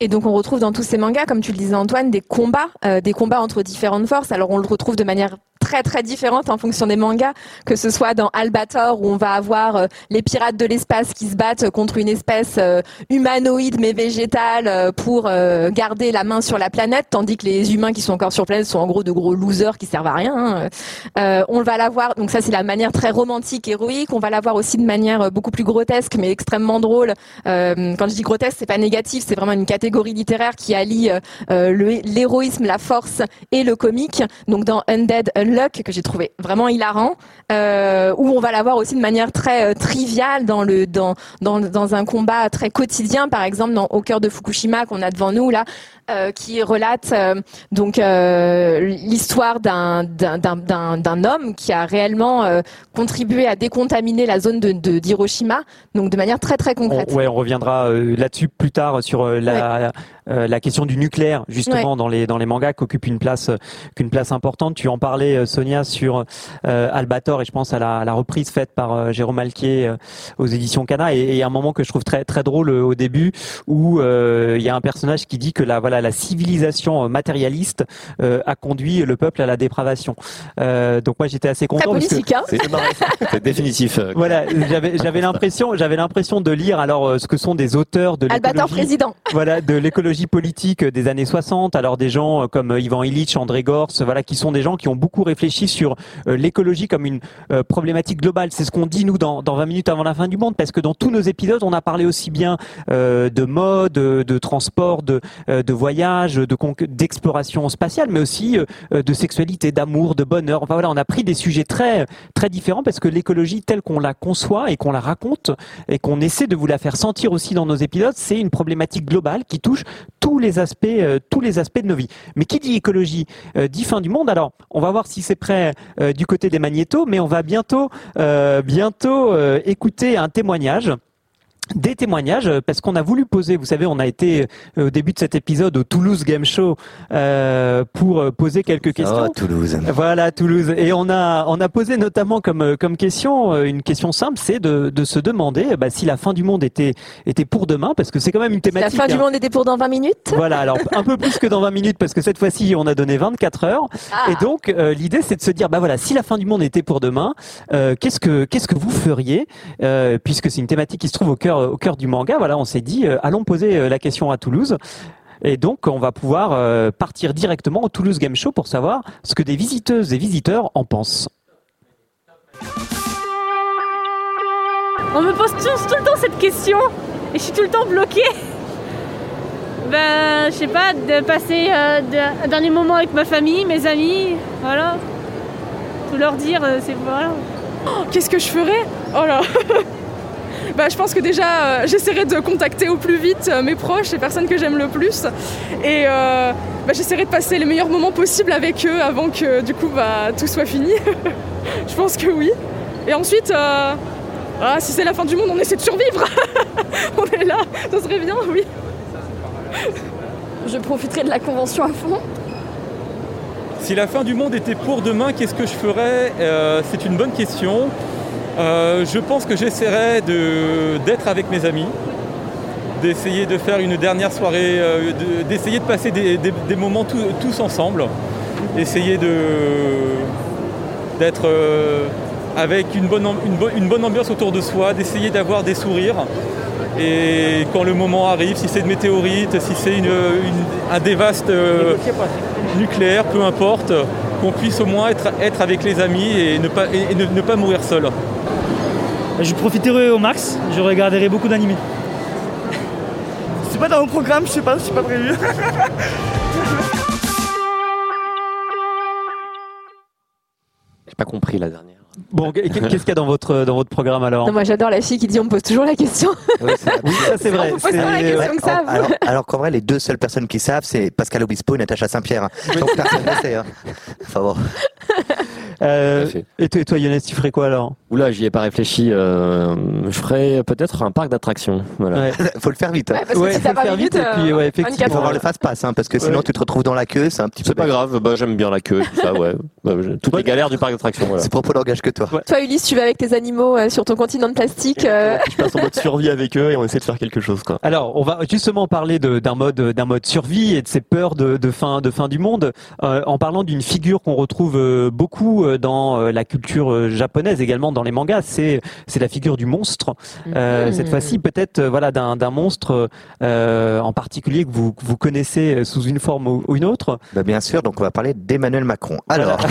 [SPEAKER 3] Et donc on retrouve dans tous ces mangas, comme tu le disais Antoine, des combats, euh, des combats entre différentes forces. Alors on le retrouve de manière très très différente en fonction des mangas, que ce soit dans Albator où on va avoir euh, les pirates de l'espace qui se battent contre une espèce euh, humanoïde mais végétale pour garder la main sur la planète, tandis que les humains qui sont encore sur planète sont en gros de gros losers qui servent à rien. hein. On va l'avoir, donc ça c'est la manière très romantique, héroïque. On va l'avoir aussi de manière beaucoup plus grotesque mais extrêmement drôle. Quand je dis grotesque, c'est pas négatif, c'est vraiment une catégorie littéraire qui allie euh, euh, l'héroïsme, la force et le comique. Donc dans Undead Unluck que j'ai trouvé vraiment hilarant, euh, où on va l'avoir aussi de manière très triviale dans le dans, dans dans un combat très quotidien, par exemple dans Au cœur de Fukushima qu'on a devant nous là, qui relate donc l'histoire d'un homme qui a réellement euh, contribué à décontaminer la zone de de- d'Hiroshima, donc de manière très très concrète.
[SPEAKER 1] On, ouais, on reviendra euh, là-dessus plus tard sur euh, la, euh, la question du nucléaire justement
[SPEAKER 3] Ouais.
[SPEAKER 1] dans les dans les mangas qui occupe une place euh, qu'une place importante. Tu en parlais euh, Sonia sur euh, Albator et je pense à la, à la reprise faite par euh, Jérôme Alquier euh, aux éditions Cana et et il y a un moment que je trouve très très drôle euh, au début où euh, il y a un personnage qui dit que la voilà la civilisation euh, matérialiste euh, a conduit le peuple à la dépravation. Euh, donc moi j'étais assez content parce que-
[SPEAKER 3] politique, hein
[SPEAKER 4] C'est [LAUGHS] définitif. euh, [LAUGHS]
[SPEAKER 1] voilà, j'avais j'avais [LAUGHS] l'impression j'avais l'impression de lire alors euh, ce que sont des auteurs de
[SPEAKER 3] Albator président.
[SPEAKER 1] voilà de l'écologie politique des années 60 alors des gens comme Ivan Illich, André Gors voilà qui sont des gens qui ont beaucoup réfléchi sur euh, l'écologie comme une euh, problématique globale. C'est ce qu'on dit nous dans dans 20 minutes avant la fin du monde parce que dans tous nos épisodes on a parlé aussi bien euh, de mode de, transport de de voyage d'exploration spatiale mais aussi de sexualité d'amour de bonheur. Enfin voilà on a pris des sujets très très différents parce que l'écologie telle qu'on la conçoit et qu'on la raconte et qu'on essaie de vous la faire sentir aussi dans nos épisodes, c'est une problématique globale qui touche tous les aspects, euh, tous les aspects de nos vies. Mais qui dit écologie euh, dit fin du monde. Alors, on va voir si c'est prêt euh, du côté des magnétos, mais on va bientôt, euh, bientôt écouter un témoignage des témoignages euh, parce qu'on a voulu poser, vous savez, on a été euh, au début de cet épisode au Toulouse Game Show euh, pour euh, poser quelques questions.
[SPEAKER 5] Oh, Toulouse.
[SPEAKER 1] Voilà Toulouse et on a on a posé notamment comme comme question une question simple, c'est de, de se demander bah, si la fin du monde était était pour demain parce que c'est quand même une
[SPEAKER 3] La
[SPEAKER 1] thématique.
[SPEAKER 3] fin du
[SPEAKER 1] hein.
[SPEAKER 3] monde était pour dans 20 minutes.
[SPEAKER 1] Voilà, alors un peu plus que dans 20 minutes parce que cette fois-ci on a donné 24 heures
[SPEAKER 3] Ah.
[SPEAKER 1] et donc euh, l'idée c'est de se dire bah voilà si la fin du monde était pour demain, euh, qu'est-ce que qu'est-ce que vous feriez Euh, puisque c'est une thématique qui se trouve au cœur au cœur du manga. Voilà, on s'est dit euh, allons poser euh, la question à Toulouse. Et donc, on va pouvoir euh, partir directement au Toulouse Game Show pour savoir ce que des visiteuses et visiteurs en pensent.
[SPEAKER 6] On me pose tous tout le temps cette question et je suis tout le temps bloquée. Ben, je sais pas, de passer euh, un dernier moment avec ma famille, mes amis, voilà. Tout leur dire, euh, c'est voilà.
[SPEAKER 13] Qu'est-ce que je ferais? Oh là [LAUGHS] Bah, je pense que déjà, euh, j'essaierai de contacter au plus vite euh, mes proches, les personnes que j'aime le plus. Et euh, bah, j'essaierai de passer les meilleurs moments possibles avec eux avant que du coup bah, tout soit fini. [LAUGHS] je pense que oui. Et ensuite, euh, Ah, si c'est la fin du monde, on essaie de survivre. [LAUGHS] on est là, ça serait bien, oui.
[SPEAKER 10] Je profiterai de la convention à fond.
[SPEAKER 11] Si la fin du monde était pour demain, qu'est-ce que je ferais? Euh, C'est une bonne question. Euh, je pense que j'essaierais de- d'être avec mes amis, d'essayer de faire une dernière soirée, euh, de- d'essayer de, passer des, moments tous- ensemble, essayer de- d'être euh, avec une bonne ambiance autour de soi, d'essayer d'avoir des sourires. Et quand le moment arrive, si c'est de météorite, si c'est une, une- un dévaste euh, nucléaire, peu importe, qu'on puisse au moins être, être avec les amis et ne pas, et ne- ne pas mourir seul.
[SPEAKER 12] Je profiterai au max, je regarderai beaucoup d'animés.
[SPEAKER 14] C'est pas dans mon programme, je sais pas, c'est pas prévu.
[SPEAKER 4] J'ai pas compris la dernière.
[SPEAKER 1] Bon, qu'est- qu'est-ce qu'il y a dans votre, dans votre programme alors
[SPEAKER 3] Non, moi j'adore la fille qui dit on me pose toujours la question.
[SPEAKER 1] Oui, ça c'est vrai.
[SPEAKER 3] On pose pas la question que ça.
[SPEAKER 5] Alors, alors qu'en vrai, les deux seules personnes qui savent, c'est Pascal Obispo et Natacha Saint-Pierre. Donc personne ne sait. Hein. Enfin bon.
[SPEAKER 1] Euh, et toi, et toi, Younes, tu ferais quoi alors?
[SPEAKER 4] Oula, j'y ai pas réfléchi. euh, je ferais peut-être un parc d'attractions. Voilà. [LAUGHS]
[SPEAKER 5] Faut le faire vite. hein.
[SPEAKER 3] Ouais, parce que si t'as pas minutes, euh, 24
[SPEAKER 5] Faut avoir le fast-pass, hein, parce que sinon
[SPEAKER 4] Ouais.
[SPEAKER 5] tu te retrouves dans la queue, c'est un petit peu.
[SPEAKER 4] C'est pas grave, bah, j'aime bien la queue, tout ça, ouais. [LAUGHS] Bah, toutes les galères du parc d'attractions. Voilà.
[SPEAKER 5] C'est propos langage que toi.
[SPEAKER 3] Toi, Ulysse, tu vas avec tes animaux euh, sur ton continent de plastique. euh,
[SPEAKER 2] Je passe en mode survie avec eux et on essaie de faire quelque chose, quoi.
[SPEAKER 1] Alors, on va justement parler de- d'un mode, d'un mode survie et de ces peurs de, de fin, de fin du monde, euh, en parlant d'une figure qu'on retrouve euh, beaucoup euh, dans euh, la culture japonaise, également dans les mangas. C'est, c'est la figure du monstre. Euh,
[SPEAKER 3] Mhm.
[SPEAKER 1] Cette fois-ci, peut-être, voilà, d'un, d'un monstre euh, en particulier que vous, que vous connaissez sous une forme ou, ou une autre.
[SPEAKER 5] Bah, bien sûr, donc on va parler d'Emmanuel Macron. Alors, [LAUGHS]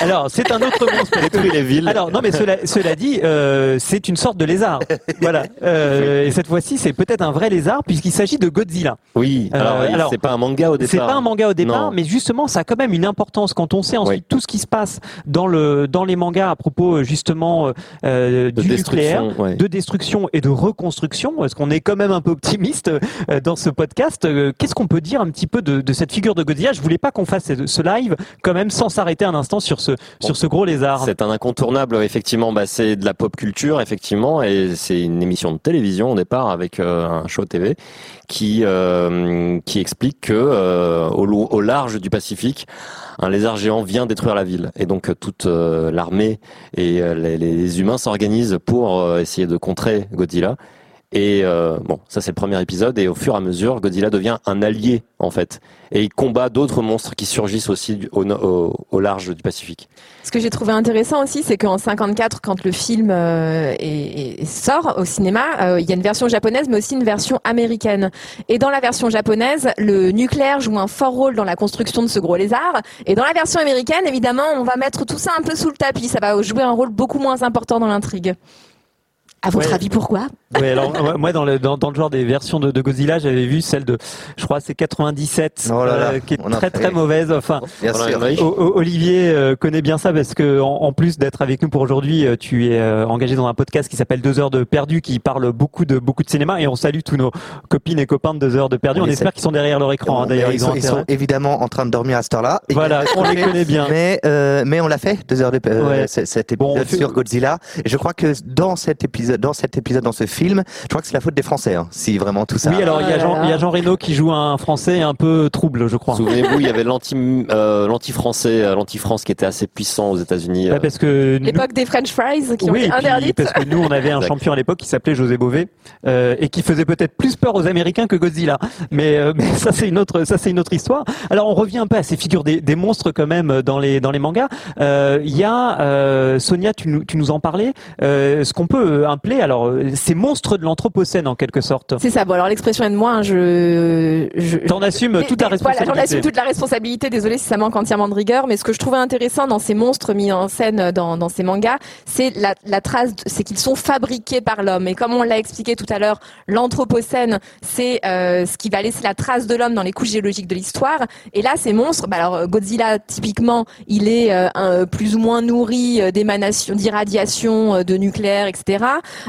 [SPEAKER 1] Alors, c'est un autre monstre.
[SPEAKER 4] Détruire les villes.
[SPEAKER 1] Alors, non, mais cela, cela dit, euh, c'est une sorte de lézard. Voilà. Euh, et cette fois-ci, c'est peut-être un vrai lézard puisqu'il s'agit de Godzilla.
[SPEAKER 4] Oui,
[SPEAKER 1] Euh,
[SPEAKER 4] alors, c'est pas un manga au départ.
[SPEAKER 1] C'est pas un manga au départ,
[SPEAKER 4] Non.
[SPEAKER 1] mais justement, ça a quand même une importance quand on sait ensuite tout ce qui se passe dans le dans les mangas à propos euh, justement euh,
[SPEAKER 4] De
[SPEAKER 1] du
[SPEAKER 4] destruction,
[SPEAKER 1] nucléaire,
[SPEAKER 4] ouais.
[SPEAKER 1] de destruction et de reconstruction. Parce qu'on est quand même un peu optimiste dans ce podcast. Qu'est-ce qu'on peut dire un petit peu de, de cette figure de Godzilla? Je voulais pas qu'on fasse ce live quand même sans s'arrêter un instant sur ce sur ce gros lézard.
[SPEAKER 4] C'est un incontournable, effectivement. Bah, c'est de la pop culture, effectivement, et c'est une émission de télévision au départ avec euh, un show TV qui euh, qui explique que euh, au, large du Pacifique, un lézard géant vient détruire la ville, et donc toute euh, l'armée et euh, les, les humains s'organisent pour essayer de contrer Godzilla. Et euh, bon, ça c'est le premier épisode, et au fur et à mesure, Godzilla devient un allié en fait, et il combat d'autres monstres qui surgissent aussi du- au, au- au large du Pacifique.
[SPEAKER 3] Ce que j'ai trouvé intéressant aussi, c'est qu'en 54, quand le film euh, est- est- sort au cinéma, euh, il y a une version japonaise, mais aussi une version américaine. Et dans la version japonaise, le nucléaire joue un fort rôle dans la construction de ce gros lézard. Et dans la version américaine, évidemment, on va mettre tout ça un peu sous le tapis. Ça va jouer un rôle beaucoup moins important dans l'intrigue. À votre
[SPEAKER 1] Ouais.
[SPEAKER 3] avis, pourquoi?
[SPEAKER 1] Oui, alors moi- moi dans le dans, dans le genre des versions de, de Godzilla, j'avais vu celle de, je crois c'est 97,
[SPEAKER 5] Oh là là,
[SPEAKER 1] euh, qui est très
[SPEAKER 5] fait-
[SPEAKER 1] très mauvaise. Enfin,
[SPEAKER 5] bien sûr.
[SPEAKER 1] O- Olivier euh, connaît bien ça parce que en, en plus d'être avec nous pour aujourd'hui, euh, tu es euh, engagé dans un podcast qui s'appelle Deux heures de perdu, qui parle beaucoup de beaucoup de cinéma et on salue tous nos copines et copains de Deux heures de perdu.
[SPEAKER 5] On
[SPEAKER 1] espère qu'ils sont derrière leur écran. hein, D'ailleurs,
[SPEAKER 5] ils,
[SPEAKER 1] ils, ont
[SPEAKER 5] sont, ils
[SPEAKER 1] intérêt.
[SPEAKER 5] sont évidemment en train de dormir à cette heure-là.
[SPEAKER 1] Voilà, on les connaît bien.
[SPEAKER 5] Mais, euh, mais on l'a fait, deux heures de euh,
[SPEAKER 1] Ouais.
[SPEAKER 5] cet
[SPEAKER 1] Bon,
[SPEAKER 5] épisode
[SPEAKER 1] on fait-
[SPEAKER 5] sur Godzilla. Et je crois que dans cet épisode, dans cet épisode, dans ce film, je crois que c'est la faute des Français, hein, si vraiment tout ça.
[SPEAKER 1] Oui, alors il y a Jean, il y a Jean Reno qui joue un Français un peu trouble, je crois.
[SPEAKER 4] Souvenez-vous, il y avait l'anti, euh, l'anti-français, euh, l'anti-France qui était assez puissant aux États-Unis. euh.
[SPEAKER 1] Ouais, parce que nous-
[SPEAKER 3] L'époque des French fries qui ont
[SPEAKER 1] oui,
[SPEAKER 3] été
[SPEAKER 1] et puis,
[SPEAKER 3] interdites.
[SPEAKER 1] parce que nous, on avait un
[SPEAKER 4] Exact.
[SPEAKER 1] champion à l'époque qui s'appelait José Bové euh, et qui faisait peut-être plus peur aux Américains que Godzilla. Mais, euh, mais ça, c'est une autre, ça, c'est une autre histoire. Alors, on revient un peu à ces figures des, des monstres quand même dans les dans les mangas. Euh, Il y a euh, Sonia, tu nous, tu nous en parlais. Euh, ce qu'on peut appeler alors euh, ces monstres de l'anthropocène en quelque sorte.
[SPEAKER 3] C'est ça. Bon, alors l'expression est de moi. hein, je, je,
[SPEAKER 1] T'en assumes
[SPEAKER 3] Mais-
[SPEAKER 1] toute la
[SPEAKER 3] mais Voilà, j'en
[SPEAKER 1] responsabilité.
[SPEAKER 3] assume toute la responsabilité. Désolée si ça manque entièrement de rigueur, mais ce que je trouvais intéressant dans ces monstres mis en scène dans, dans ces mangas, c'est la, la trace, c'est qu'ils sont fabriqués par l'homme. Et comme on l'a expliqué tout à l'heure, l'anthropocène, c'est euh, ce qui va laisser la trace de l'homme dans les couches géologiques de l'histoire. Et là, ces monstres, bah alors Godzilla, typiquement, il est euh, un- plus ou moins nourri euh, d'émanations, d'irradiation, euh, de nucléaire, etc.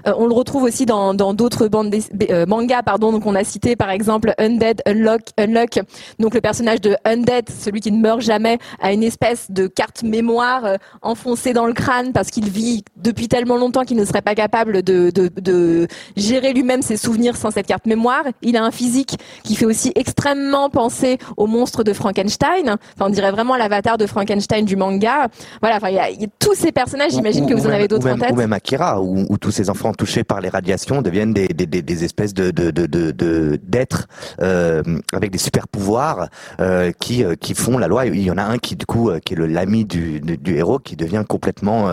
[SPEAKER 3] Euh, on le retrouve aussi dans dans d'autres bandes des, euh, mangas pardon. Donc on a cité par exemple Undead Unlock Unlock. Donc le personnage de Undead celui qui ne meurt jamais a une espèce de carte mémoire euh, enfoncée dans le crâne parce qu'il vit depuis tellement longtemps qu'il ne serait pas capable de de, de gérer lui-même ses souvenirs sans cette carte mémoire. Il a un physique qui fait aussi extrêmement penser au monstre de Frankenstein. Enfin on dirait vraiment l'avatar de Frankenstein du manga. Voilà enfin il y a, il y a tous ces personnages j'imagine que vous
[SPEAKER 5] Ou
[SPEAKER 3] en avez d'autres en tête.
[SPEAKER 5] ou même Akira, où, où tous ces enfants touchés par les radiations deviennent des, espèces d'êtres euh, avec des super pouvoirs euh, qui euh, qui font la loi. Il y en a un qui du coup qui est l'ami du, du héros qui devient complètement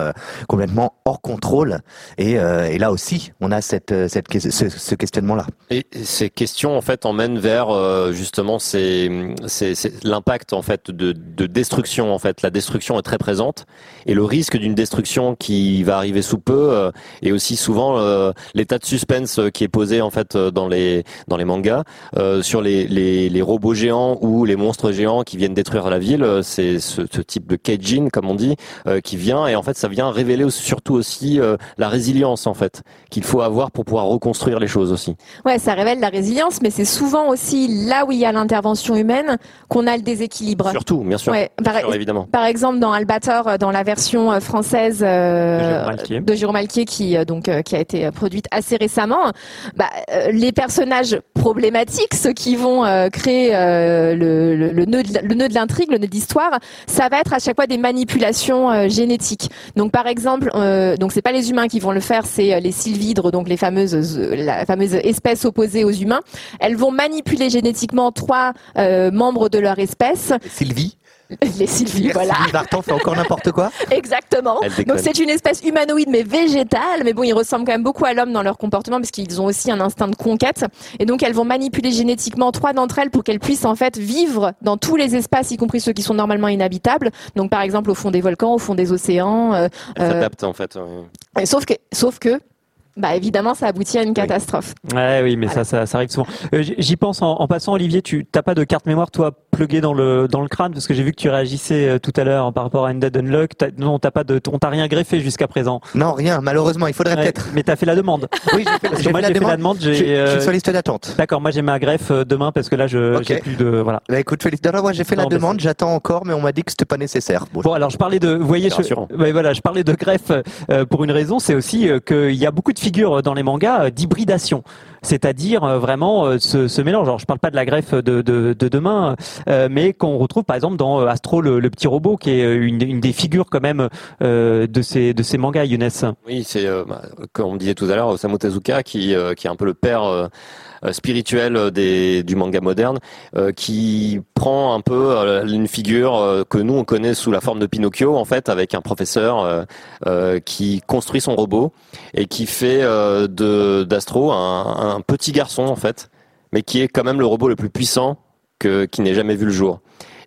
[SPEAKER 5] complètement hors contrôle. Et, là aussi, on a cette cette ce, ce questionnement là.
[SPEAKER 4] Et ces questions en fait emmènent vers justement ces, ces- l'impact en fait de, de destruction en fait la destruction est très présente et le risque d'une destruction qui va arriver sous peu euh, et aussi souvent euh, l'état de suspense euh, qui est posé en fait euh, dans les dans les mangas euh, sur les, les, les robots géants ou les monstres géants qui viennent détruire la ville c'est ce, ce type de Keijin comme on dit euh, qui vient et en fait ça vient révéler surtout aussi euh, la résilience en fait qu'il faut avoir pour pouvoir reconstruire les choses aussi
[SPEAKER 3] Ouais, ça révèle la résilience, mais c'est souvent aussi là où il y a l'intervention humaine qu'on a le déséquilibre.
[SPEAKER 4] Surtout, bien sûr.
[SPEAKER 3] Ouais,
[SPEAKER 4] Bien sûr, évidemment.
[SPEAKER 3] par exemple, dans Albator, dans la version française euh,
[SPEAKER 1] De Jérôme Malquier,
[SPEAKER 3] qui donc euh, qui a été produite assez récemment, bah, euh, les personnages problématiques, ceux qui vont euh, créer euh, le, le, le nœud de, la- le nœud de l'intrigue, d'histoire, ça va être à chaque fois des manipulations génétiques. Donc par exemple, donc c'est pas les humains qui vont le faire, c'est les sylvidres, donc les fameuses la fameuse espèce opposée aux humains. Elles vont manipuler génétiquement trois membres de leur espèce.
[SPEAKER 5] Sylvie? [LAUGHS]
[SPEAKER 3] Les Sylvie, voilà.
[SPEAKER 5] Sylvie Vartan fait encore n'importe quoi. [LAUGHS]
[SPEAKER 3] Exactement. Donc c'est une espèce humanoïde mais végétale, mais bon, ils ressemblent quand même beaucoup à l'homme dans leur comportement parce qu'ils ont aussi un instinct de conquête. Et donc elles vont manipuler génétiquement trois d'entre elles pour qu'elles puissent en fait vivre dans tous les espaces, y compris ceux qui sont normalement inhabitables. Donc par exemple au fond des volcans, au fond des océans. euh,
[SPEAKER 4] Elle
[SPEAKER 3] euh,
[SPEAKER 4] s'adapte en fait. ouais.
[SPEAKER 3] et sauf que, sauf que, bah évidemment, ça aboutit à une catastrophe.
[SPEAKER 1] Ouais, oui, mais ça, ça, ça arrive souvent. Euh, J'y pense en, en passant, Olivier. Tu t'as pas de carte mémoire, toi, dans le dans le crâne, parce que j'ai vu que tu réagissais euh, tout à l'heure hein, par rapport à Undead Unlock. T'as- Non, t'as pas de, on t'a rien greffé jusqu'à présent.
[SPEAKER 5] Non, rien. Malheureusement, il faudrait
[SPEAKER 1] Ouais,
[SPEAKER 5] peut-être.
[SPEAKER 1] Mais t'as fait la demande. [LAUGHS]
[SPEAKER 5] Oui, j'ai fait, j'ai
[SPEAKER 1] moi,
[SPEAKER 5] fait
[SPEAKER 1] j'ai
[SPEAKER 5] la
[SPEAKER 1] fait la
[SPEAKER 5] demande. Je,
[SPEAKER 1] j'ai,
[SPEAKER 5] je suis
[SPEAKER 1] euh,
[SPEAKER 5] sur liste d'attente.
[SPEAKER 1] D'accord, moi j'ai ma greffe euh, demain parce que là je
[SPEAKER 5] Ok.
[SPEAKER 1] j'ai plus de voilà.
[SPEAKER 5] Bah écoute, Félix, non, non, moi j'ai fait
[SPEAKER 1] Non,
[SPEAKER 5] la demande, j'attends encore, mais on m'a dit que c'était pas nécessaire. Bon,
[SPEAKER 1] Bon alors je parlais de, vous voyez, je, voilà, je parlais de greffe euh, pour une raison, c'est aussi euh, qu'il y a beaucoup de figures dans les mangas euh, d'hybridation, c'est-à-dire euh, vraiment euh, ce, mélange. Alors je parle pas de la greffe de, de, de demain, euh, mais qu'on retrouve par exemple dans Astro le, petit robot, qui est une, des figures quand même de ces mangas, Younes.
[SPEAKER 4] Oui, c'est bah, comme on disait tout à l'heure, Osamu Tezuka qui qui est un peu le père spirituel euh, du manga moderne, euh, qui prend un peu euh, une figure euh, que nous on connaît sous la forme de Pinocchio en fait, avec un professeur euh, euh, qui construit son robot et qui fait euh, d'Astro un, petit garçon en fait, mais qui est quand même le robot le plus puissant qui n'ait jamais vu le jour.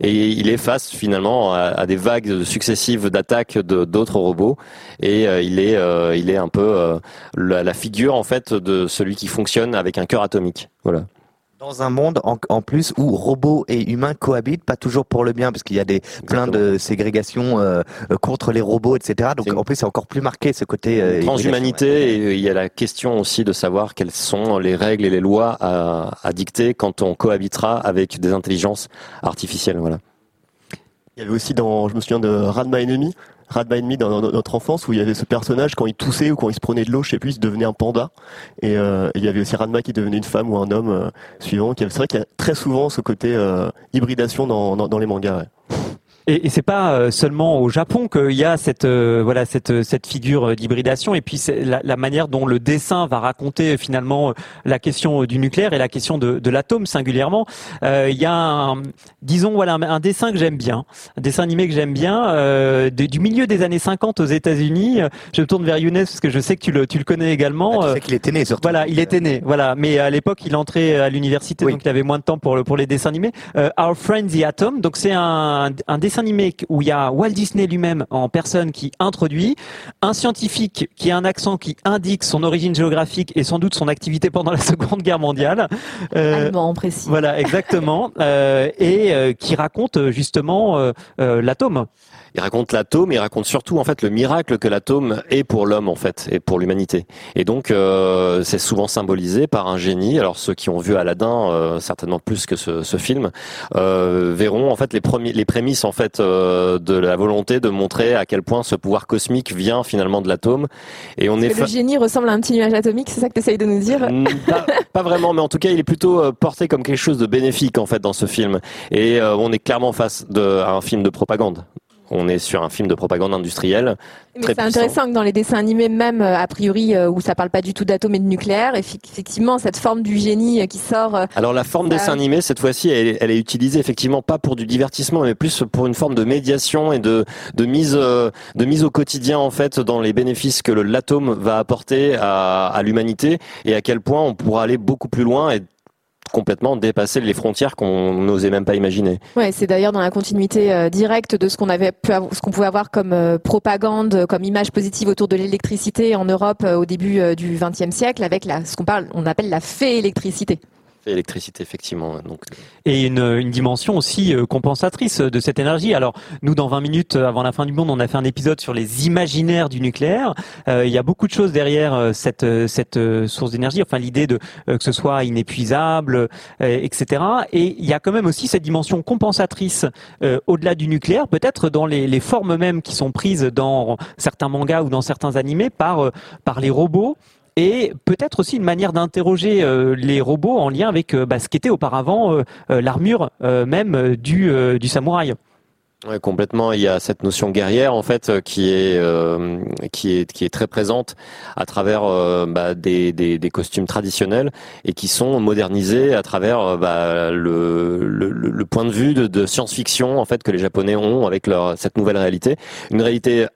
[SPEAKER 4] Et il est face finalement à, des vagues successives d'attaques de d'autres robots. Et euh, il est, euh, il est un peu euh, la, la figure en fait de celui qui fonctionne avec un cœur atomique. Voilà.
[SPEAKER 5] Dans un monde en, en plus où robots et humains cohabitent, pas toujours pour le bien, parce qu'il y a des plein de ségrégations euh, euh, contre les robots, etc. Donc en plus c'est encore plus marqué ce côté euh,
[SPEAKER 4] Transhumanité et il y a la question aussi de savoir quelles sont les règles et les lois à, à dicter quand on cohabitera avec des intelligences artificielles. Voilà.
[SPEAKER 2] Il y avait aussi dans, je me souviens de Radma Enemy, Radma Enemy dans, notre enfance où il y avait ce personnage quand il toussait ou quand il se prenait de l'eau, je sais plus, il devenait un panda. Et euh, il y avait aussi Radma qui devenait une femme ou un homme euh, suivant. C'est vrai qu'il y a très souvent ce côté euh, hybridation dans, dans, les mangas.
[SPEAKER 1] Et, et c'est pas euh, seulement au Japon qu'il y a cette euh, voilà cette cette figure euh, d'hybridation et puis c'est la, la manière dont le dessin va raconter euh, finalement euh, la question du nucléaire et la question de, de l'atome singulièrement. Euh, Il y a un, disons voilà un, un dessin que j'aime bien, un dessin animé que j'aime bien euh, de- du milieu des années 50 aux États-Unis. Je me tourne vers Younes parce que je sais que tu le tu le connais également.
[SPEAKER 5] Ah, tu
[SPEAKER 1] Euh,
[SPEAKER 5] sais qu'il était né surtout.
[SPEAKER 1] voilà, il était né. Voilà, mais à l'époque, il entrait à l'université, donc il avait moins de temps pour le, pour les dessins animés. Euh, Our Friend the Atom, donc c'est un, un dessin dessin animé où il y a Walt Disney lui-même en personne qui introduit, un scientifique qui a un accent qui indique son origine géographique et sans doute son activité pendant la [LAUGHS] Seconde Guerre mondiale.
[SPEAKER 3] Euh, Allemand précis.
[SPEAKER 1] Voilà, exactement, [LAUGHS] euh, et euh, qui raconte justement euh, l'atome.
[SPEAKER 4] Il raconte l'atome, il raconte surtout en fait le miracle que l'atome est pour l'homme en fait et pour l'humanité. Et donc euh, c'est souvent symbolisé par un génie. Alors ceux qui ont vu Aladdin, euh, certainement plus que ce, ce film, euh, verront en fait les premiers, les prémices en fait euh, de la volonté de montrer à quel point ce pouvoir cosmique vient finalement de l'atome. Et on est
[SPEAKER 3] Que le génie ressemble à un petit nuage atomique, c'est ça que tu essayes de nous dire
[SPEAKER 4] pas, pas vraiment, mais en tout cas, il est plutôt euh, porté comme quelque chose de bénéfique en fait dans ce film. Et euh, on est clairement face de, à un film de propagande. On est sur un film de propagande industrielle.
[SPEAKER 3] Mais c'est intéressant que dans les dessins animés, même euh, a priori euh, où ça parle pas du tout d'atomes et de nucléaire, effectivement cette forme du génie euh, qui sort.
[SPEAKER 4] Alors la forme
[SPEAKER 3] ça-
[SPEAKER 4] dessin animé, cette fois-ci, elle, est- elle est utilisée effectivement pas pour du divertissement, mais plus pour une forme de médiation et de, de mise de mise au quotidien en fait dans les bénéfices que l'atome va apporter à, à l'humanité et à quel point on pourra aller beaucoup plus loin et complètement dépasser les frontières qu'on n'osait même pas imaginer.
[SPEAKER 3] Ouais, c'est d'ailleurs dans la continuité euh, directe de ce qu'on avait ce qu'on pouvait avoir comme euh, propagande, comme image positive autour de l'électricité en Europe euh, au début du XXe siècle, avec la, ce qu'on parle, on appelle la fée électricité.
[SPEAKER 4] Donc,
[SPEAKER 1] et une, une dimension aussi euh, compensatrice de cette énergie. Alors nous, dans 20 minutes euh, avant la fin du monde, on a fait un épisode sur les imaginaires du nucléaire. Euh, il y a beaucoup de choses derrière euh, cette, euh, cette euh, source d'énergie, enfin l'idée de euh, que ce soit inépuisable, euh, etc. Et il y a quand même aussi cette dimension compensatrice euh, au-delà du nucléaire, peut-être dans les, les formes mêmes qui sont prises dans certains mangas ou dans certains animés par, euh, par les robots et peut-être aussi une manière d'interroger euh, les robots en lien avec euh, bah, ce qu'était auparavant euh, l'armure même du, samouraï.
[SPEAKER 4] Complètement. Il y a cette notion guerrière en fait qui est qui est qui est très présente à travers bah, des, des costumes traditionnels et qui sont modernisés à travers bah, le point de vue de, de science-fiction en fait que les Japonais ont avec leur cette nouvelle réalité, une réalité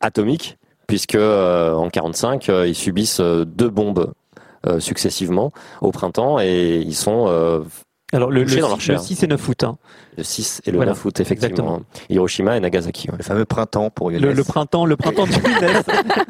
[SPEAKER 4] atomique puisque euh, en 45 euh, ils subissent euh, deux bombes euh, successivement au printemps et ils sont euh,
[SPEAKER 1] Alors le, le,
[SPEAKER 4] dans
[SPEAKER 1] le
[SPEAKER 4] chair.
[SPEAKER 1] 6 et 9 août. Hein.
[SPEAKER 4] Le 6 et le
[SPEAKER 1] Voilà.
[SPEAKER 4] 9 août, effectivement.
[SPEAKER 1] Exactement.
[SPEAKER 4] Hiroshima et Nagasaki.
[SPEAKER 5] Le fameux printemps pour Younes.
[SPEAKER 1] Le, le printemps, le printemps [LAUGHS] du Younes. [LAUGHS]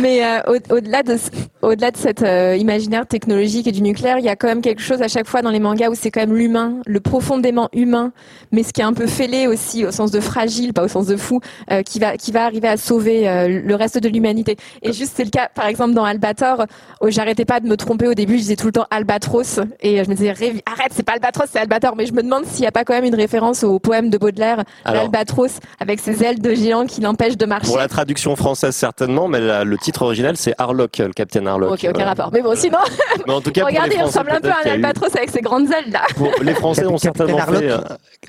[SPEAKER 3] Mais euh, au- au-delà de, au-delà de cet euh, imaginaire technologique et du nucléaire, il y a quand même quelque chose à chaque fois dans les mangas où c'est quand même l'humain, le profondément humain, mais ce qui est un peu fêlé aussi au sens de fragile, pas au sens de fou, euh, qui va qui va arriver à sauver euh, le reste de l'humanité. Et juste c'est le cas, par exemple dans Albator, où j'arrêtais pas de me tromper au début, je disais tout le temps Albatros et je me disais Révi- arrête, c'est pas Albatros, c'est Albator. Mais je me demande s'il y a pas quand même une référence au poème de Baudelaire,
[SPEAKER 4] Alors-
[SPEAKER 3] l'Albatros, avec ses ailes de géant qui l'empêchent de marcher.
[SPEAKER 4] Pour la traduction française, certainement, mais la- le titre original, c'est Harlock, le capitaine Harlock.
[SPEAKER 3] Ok, aucun rapport. Mais bon, sinon, [LAUGHS]
[SPEAKER 4] Mais en tout cas,
[SPEAKER 3] regardez, il ressemble un peu à un albatros avec ses grandes ailes là.
[SPEAKER 4] Pour les Français ont certainement
[SPEAKER 5] Harlock.
[SPEAKER 4] fait euh,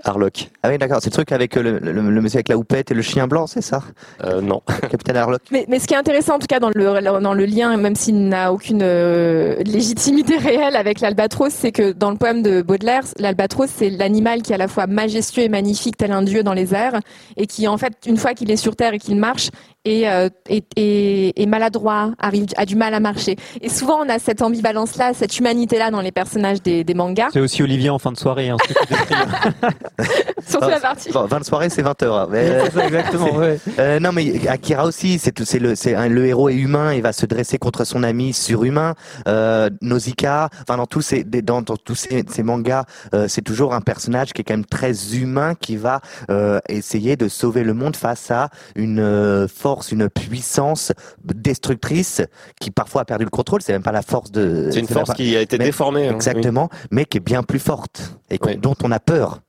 [SPEAKER 4] Harlock.
[SPEAKER 5] Ah oui, d'accord. C'est le truc avec euh, le, le- le monsieur avec la houppette et le chien blanc, c'est ça?
[SPEAKER 4] Euh, non. [LAUGHS]
[SPEAKER 5] Capitaine Harlock.
[SPEAKER 3] Mais, mais ce qui est intéressant en tout cas dans le, dans le lien, même s'il n'a aucune euh, légitimité réelle avec l'albatros, c'est que dans le poème de Baudelaire, l'albatros c'est l'animal qui est à la fois majestueux et magnifique tel un dieu dans les airs et qui en fait une fois qu'il est sur terre et qu'il marche est, euh, est, est- est maladroit, arrive, a du mal à marcher. Et souvent on a cette ambivalence là, cette humanité là dans les personnages des, des mangas,
[SPEAKER 1] C'est aussi Olivier en fin de soirée. Hein, décris. [LAUGHS]
[SPEAKER 3] surtout la partie.
[SPEAKER 5] Bon, 20 soirées, c'est 20 heures. Mais,
[SPEAKER 1] C'est ça, exactement, ouais.
[SPEAKER 5] Euh, non, mais Akira aussi, c'est tout- c'est le, c'est un- le héros est humain, il va se dresser contre son ami surhumain. Euh, Nausicaa, enfin dans tous ces, dans, dans tous ces, ces mangas, euh, c'est toujours un personnage qui est quand même très humain, qui va euh, essayer de sauver le monde face à une euh, force, une puissance destructrice qui parfois a perdu le contrôle. C'est même pas la force de.
[SPEAKER 4] C'est une force qui a été
[SPEAKER 5] mais-
[SPEAKER 4] déformée. hein,
[SPEAKER 5] Exactement, mais qui est bien plus forte et
[SPEAKER 4] Oui.
[SPEAKER 5] dont on a peur.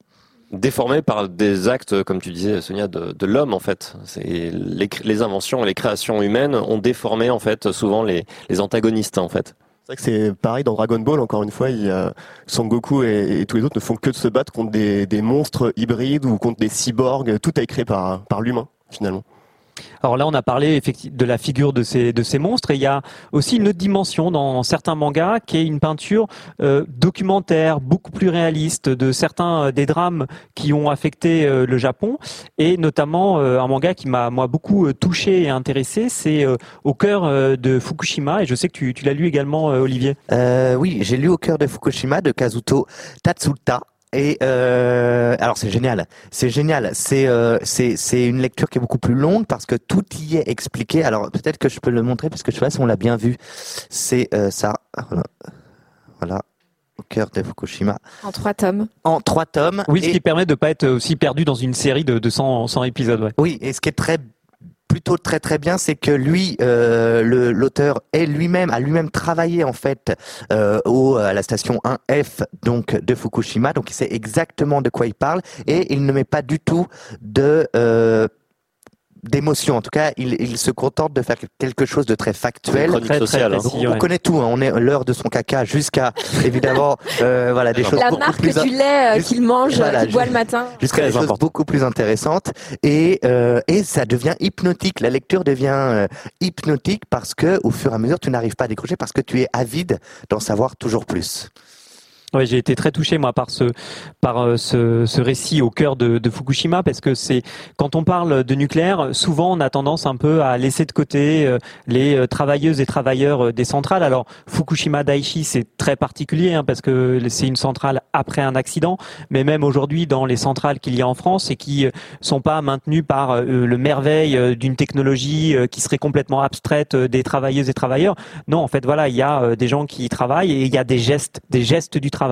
[SPEAKER 4] Déformée par des actes, comme tu disais, Sonia, de, de l'homme, en fait. C'est les, inventions et les créations humaines ont déformé, en fait, souvent les, les antagonistes, en fait.
[SPEAKER 2] C'est vrai que c'est pareil dans Dragon Ball, encore une fois, il y a Son Goku et, et tous les autres ne font que de se battre contre des, des monstres hybrides ou contre des cyborgs. Tout a été créé par, par l'humain, finalement.
[SPEAKER 1] Alors là, on a parlé effectivement de la figure de ces monstres, et il y a aussi une autre dimension dans certains mangas qui est une peinture euh, documentaire, beaucoup plus réaliste de certains euh, des drames qui ont affecté euh, le Japon, et notamment euh, un manga qui m'a moi beaucoup touché et intéressé, c'est au cœur de Fukushima, et je sais que tu, tu l'as lu également, Olivier.
[SPEAKER 5] Oui, j'ai lu Au cœur de Fukushima de Kazuto Tatsuta. Et euh, alors c'est génial, c'est génial. C'est euh, c'est c'est une lecture qui est beaucoup plus longue parce que tout y est expliqué. Alors peut-être que je peux le montrer parce que je sais pas si on l'a bien vu. C'est euh, ça. Voilà. Au cœur de Fukushima.
[SPEAKER 3] En trois tomes.
[SPEAKER 5] En trois tomes.
[SPEAKER 1] Oui, ce
[SPEAKER 5] Et-
[SPEAKER 1] qui permet de pas être aussi perdu dans une série de, de 100, 100 épisodes. Ouais.
[SPEAKER 5] Oui, et ce qui est très plutôt très très bien, c'est que lui, euh, l'auteur, est lui-même a lui-même travaillé en fait euh, au à la station 1F donc de Fukushima, donc il sait exactement de quoi il parle et il ne met pas du tout de euh, d'émotion. En tout cas, il, il se contente de faire quelque chose de très factuel.
[SPEAKER 4] Très, très hein.
[SPEAKER 5] on,
[SPEAKER 1] précis,
[SPEAKER 5] on
[SPEAKER 1] ouais.
[SPEAKER 5] connaît tout. hein. On est l'heure de son caca jusqu'à [LAUGHS] évidemment euh, voilà des choses
[SPEAKER 3] La
[SPEAKER 5] beaucoup
[SPEAKER 3] marque
[SPEAKER 5] plus
[SPEAKER 3] du lait euh, qu'il mange,
[SPEAKER 5] voilà,
[SPEAKER 3] qu'il boit le matin.
[SPEAKER 5] jusqu'à des choses beaucoup plus intéressantes et euh, et ça devient hypnotique la lecture devient euh, hypnotique parce que au fur et à mesure tu n'arrives pas à décrocher parce que tu es avide d'en savoir toujours plus
[SPEAKER 1] Ouais, j'ai été très touché moi par ce par euh, ce, ce récit au cœur de, de Fukushima parce que c'est quand on parle de nucléaire, souvent on a tendance un peu à laisser de côté euh, les euh, travailleuses et travailleurs des centrales. Alors Fukushima Daiichi c'est très particulier hein, parce que c'est une centrale après un accident, mais même aujourd'hui dans les centrales qu'il y a en France et qui sont pas maintenues par le merveille d'une technologie qui serait complètement abstraite des travailleuses et travailleurs. Non, en fait voilà, il y a des gens qui travaillent et il y a des gestes, des gestes du travail,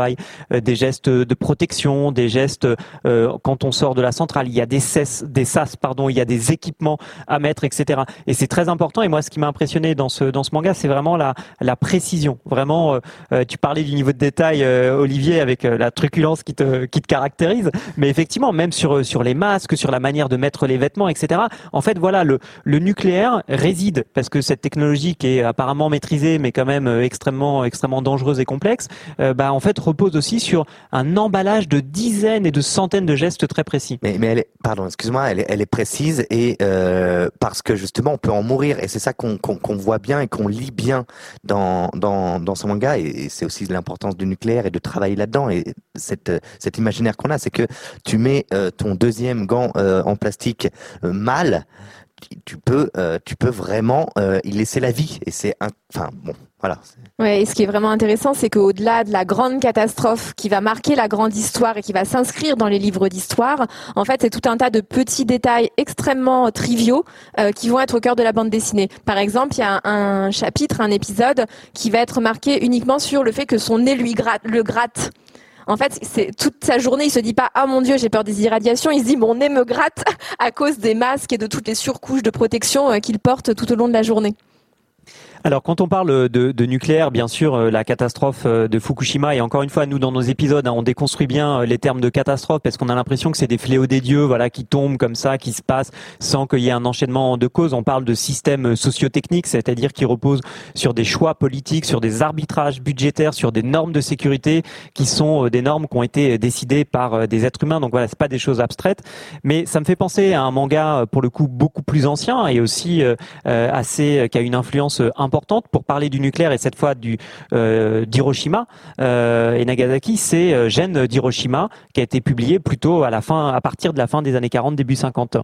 [SPEAKER 1] euh, des gestes de protection, des gestes euh, quand on sort de la centrale. Il y a des sas, des sas, pardon, il y a des équipements à mettre, etc. Et c'est très important. Et moi, ce qui m'a impressionné dans ce dans ce manga, c'est vraiment la la précision. Vraiment, euh, tu parlais du niveau de détail, Olivier, avec la truculence qui te qui te caractérise. Mais effectivement, même sur sur les masques, sur la manière de mettre les vêtements, etc. En fait, voilà, le le nucléaire réside parce que cette technologie qui est apparemment maîtrisée, mais quand même extrêmement extrêmement dangereuse et complexe, bah en fait repose aussi sur un emballage de dizaines et de centaines de gestes très précis.
[SPEAKER 5] mais elle est pardon excuse-moi elle est, précise et euh, parce que justement on peut en mourir et c'est ça qu'on voit bien et qu'on lit bien dans dans dans ce manga et, c'est aussi l'importance du nucléaire et de travailler là-dedans et cette cet imaginaire qu'on a c'est que tu mets euh, ton deuxième gant euh, en plastique mal tu- peux euh, tu peux vraiment euh, y laisser la vie et c'est un enfin bon voilà
[SPEAKER 3] Ouais, et ce qui est vraiment intéressant, c'est qu'au-delà de la grande catastrophe qui va marquer la grande histoire et qui va s'inscrire dans les livres d'histoire, en fait, c'est tout un tas de petits détails extrêmement triviaux euh, qui vont être au cœur de la bande dessinée. Par exemple, il y a un, chapitre, un épisode qui va être marqué uniquement sur le fait que son nez lui le gratte. En fait, c'est toute sa journée, il se dit pas ah mon dieu, j'ai peur des irradiations, il se dit mon nez me gratte à cause des masques et de toutes les surcouches de protection euh, qu'il porte tout au long de la journée.
[SPEAKER 1] Alors quand on parle de, de nucléaire, bien sûr, euh, la catastrophe euh, de Fukushima, et encore une fois, nous dans nos épisodes, hein, on déconstruit bien euh, les termes de catastrophe parce qu'on a l'impression que c'est des fléaux des dieux, voilà, qui tombent comme ça, qui se passent sans qu'il y ait un enchaînement de causes. On parle de système sociotechnique, c'est-à-dire qui repose sur des choix politiques, sur des arbitrages budgétaires, sur des normes de sécurité qui sont des normes qui ont été décidées par des êtres humains. Donc voilà, c'est pas des choses abstraites, mais ça me fait penser à un manga pour le coup beaucoup plus ancien et aussi assez qui a une influence euh, pour parler du nucléaire et cette fois du euh, d'Hiroshima euh, et Nagasaki, c'est euh, Gênes d'Hiroshima qui a été publié plutôt à la fin, à partir de la fin des années 40, début 50.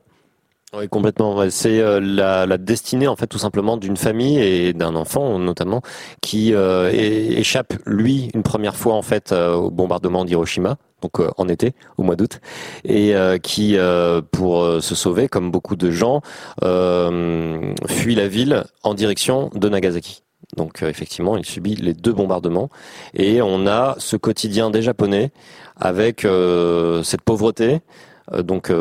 [SPEAKER 4] Oui, complètement. C'est euh, la, la destinée, en fait, tout simplement, d'une famille et d'un enfant, notamment, qui euh, échappe, lui, une première fois, en fait, euh, au bombardement d'Hiroshima, donc euh, en été, au mois d'août, et euh, qui, euh, pour euh, se sauver, comme beaucoup de gens, fuit la ville en direction de Nagasaki. Donc effectivement, il subit les deux bombardements et on a ce quotidien des Japonais avec cette pauvreté, donc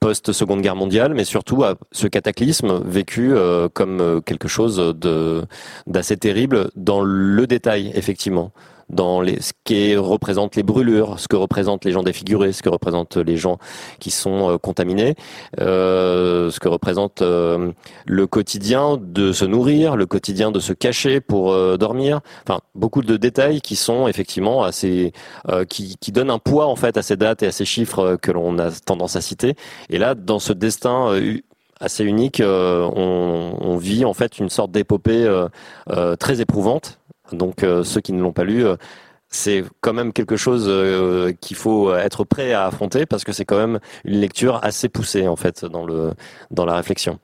[SPEAKER 4] post-seconde guerre mondiale, mais surtout à ce cataclysme vécu euh, comme euh, quelque chose de d'assez terrible dans le détail, effectivement, dans les, ce qui représente les brûlures, ce que représentent les gens défigurés, ce que représentent les gens qui sont euh, contaminés, euh, ce que représente euh, le quotidien de se nourrir, le quotidien de se cacher pour euh, dormir. Enfin, beaucoup de détails qui sont effectivement assez, euh, qui, qui donnent un poids en fait à ces dates et à ces chiffres que l'on a tendance à citer. Et là, dans ce destin assez unique, euh, on, on vit en fait une sorte d'épopée euh, euh, très éprouvante. Donc euh, ceux qui ne l'ont pas lu, euh, c'est quand même quelque chose euh, qu'il faut être prêt à affronter parce que c'est quand même une lecture assez poussée en fait dans le dans la réflexion.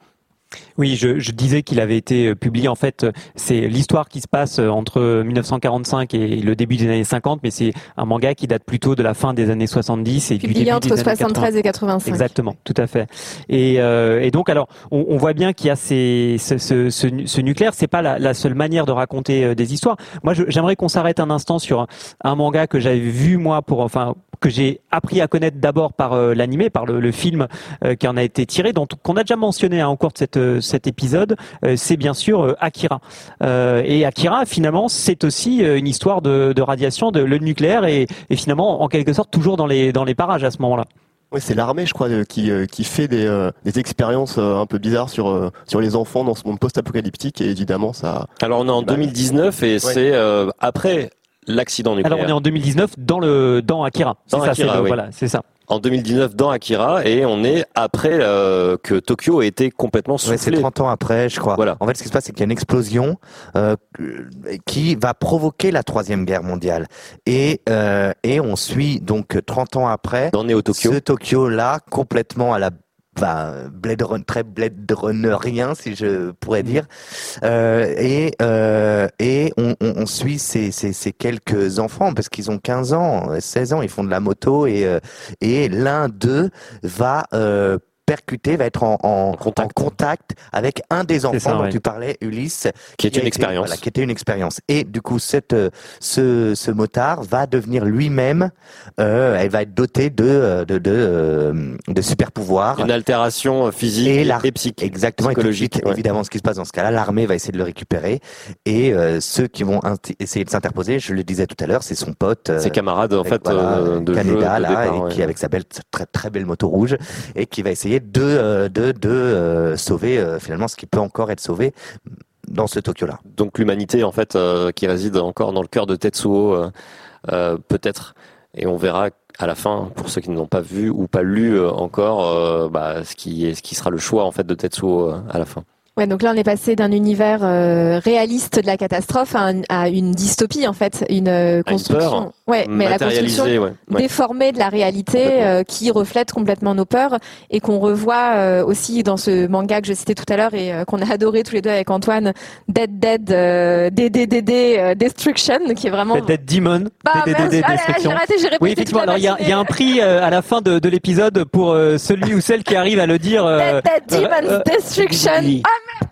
[SPEAKER 1] Oui, je, je disais qu'il avait été euh, publié. En fait, euh, c'est l'histoire qui se passe euh, entre 1945 et le début des années 50, mais c'est un manga qui date plutôt de la fin des années 70 et du
[SPEAKER 3] Publié
[SPEAKER 1] début
[SPEAKER 3] entre
[SPEAKER 1] des années
[SPEAKER 3] 73
[SPEAKER 1] 80.
[SPEAKER 3] et 85.
[SPEAKER 1] Exactement, tout à fait. Et, euh, et donc, alors, on, on voit bien qu'il y a ces, ce, ce, ce, ce nucléaire. C'est pas la, la seule manière de raconter des histoires. Moi, j'aimerais qu'on s'arrête un instant sur un, un manga que j'avais vu moi pour, enfin, que j'ai appris à connaître d'abord par euh, l'animé, par le, le film euh, qui en a été tiré, dont qu'on a déjà mentionné hein, au cours de cette, cet épisode. Euh, c'est bien sûr euh, Akira. Euh, et Akira, finalement, c'est aussi une histoire de, de radiation, de le nucléaire, et, et finalement, en quelque sorte, toujours dans les dans les parages à ce moment-là.
[SPEAKER 2] Ouais, c'est l'armée, je crois, qui, qui fait des, euh, des expériences euh, un peu bizarres sur, euh, sur les enfants dans ce monde post-apocalyptique et évidemment ça.
[SPEAKER 4] Alors on est en 2019 et c'est euh, après l'accident nucléaire.
[SPEAKER 1] Alors on est en 2019 dans le dans Akira. C'est
[SPEAKER 4] Dans
[SPEAKER 1] ça,
[SPEAKER 4] Akira,
[SPEAKER 1] le-
[SPEAKER 4] oui.
[SPEAKER 1] voilà, c'est ça.
[SPEAKER 4] En 2019 dans Akira et on est après euh, que Tokyo ait été complètement
[SPEAKER 5] Ouais, c'est
[SPEAKER 4] soufflé.
[SPEAKER 5] 30 ans après, je crois. En fait, ce qui se passe, c'est qu'il y a une explosion euh, qui va provoquer la troisième guerre mondiale. Et euh, et on suit donc 30 ans après
[SPEAKER 4] dans Neo Tokyo.
[SPEAKER 5] ce Tokyo là complètement à la bah, Blade Run, très Blade Runner rien si je pourrais dire. Euh, et euh, et on, on, on suit ces, ces, ces quelques enfants parce qu'ils ont 15 ans 16 ans ils font de la moto et euh, et l'un d'eux va euh, percuter, va être en, en, en contact. avec un des enfants
[SPEAKER 4] ça,
[SPEAKER 5] dont
[SPEAKER 4] ouais.
[SPEAKER 5] tu parlais, Ulysse,
[SPEAKER 4] Qui est
[SPEAKER 5] a
[SPEAKER 4] une expérience.
[SPEAKER 5] voilà, qui était une expérience. Et du coup, cette, euh, ce, ce motard va devenir lui-même, euh, elle va être dotée de, euh, de, de, euh, de super pouvoirs.
[SPEAKER 4] Une altération physique
[SPEAKER 5] Et la-
[SPEAKER 4] psychique.
[SPEAKER 5] Exactement, et
[SPEAKER 4] psychologique. ouais.
[SPEAKER 5] évidemment, ce qui se passe dans ce cas-là, l'armée va essayer de le récupérer, et euh, ceux qui vont essayer de s'interposer, je le disais tout à l'heure, c'est son pote, euh,
[SPEAKER 4] Ses camarades, en fait, de jeu,
[SPEAKER 5] Canada,
[SPEAKER 4] de
[SPEAKER 5] là,
[SPEAKER 4] départ,
[SPEAKER 5] et
[SPEAKER 4] ouais.
[SPEAKER 5] qui avec sa belle, très très belle moto rouge, et qui va essayer de euh, de de euh, sauver euh, finalement ce qui peut encore être sauvé dans ce Tokyo-là.
[SPEAKER 4] Donc l'humanité en fait qui réside encore dans le cœur de Tetsuo peut-être et on verra à la fin pour ceux qui ne l'ont pas vu ou pas lu encore bah, ce qui est ce qui sera le choix en fait de Tetsuo à la fin.
[SPEAKER 3] Ouais, donc là on est passé d'un univers euh, réaliste de la catastrophe à, un- à une dystopie en fait, une euh,
[SPEAKER 4] une
[SPEAKER 3] construction. ouais, mais la construction
[SPEAKER 4] ouais, ouais.
[SPEAKER 3] déformée de la réalité euh, qui reflète complètement nos peurs et qu'on revoit euh, aussi dans ce manga que je citais tout à l'heure et euh, qu'on a adoré tous les deux avec Antoine, Dead Dead euh, DDDD euh, Destruction, qui est vraiment.
[SPEAKER 1] Dead Demon,
[SPEAKER 3] Bah,
[SPEAKER 1] DDDD.
[SPEAKER 3] Ah là,
[SPEAKER 1] Destruction.
[SPEAKER 3] j'ai raté, j'ai répété
[SPEAKER 1] Oui, effectivement. Alors, il y a, il y a un prix euh, à la fin de, de l'épisode pour euh, celui ou celle qui arrive à le dire. euh,
[SPEAKER 3] Dead
[SPEAKER 1] euh,
[SPEAKER 3] Destruction.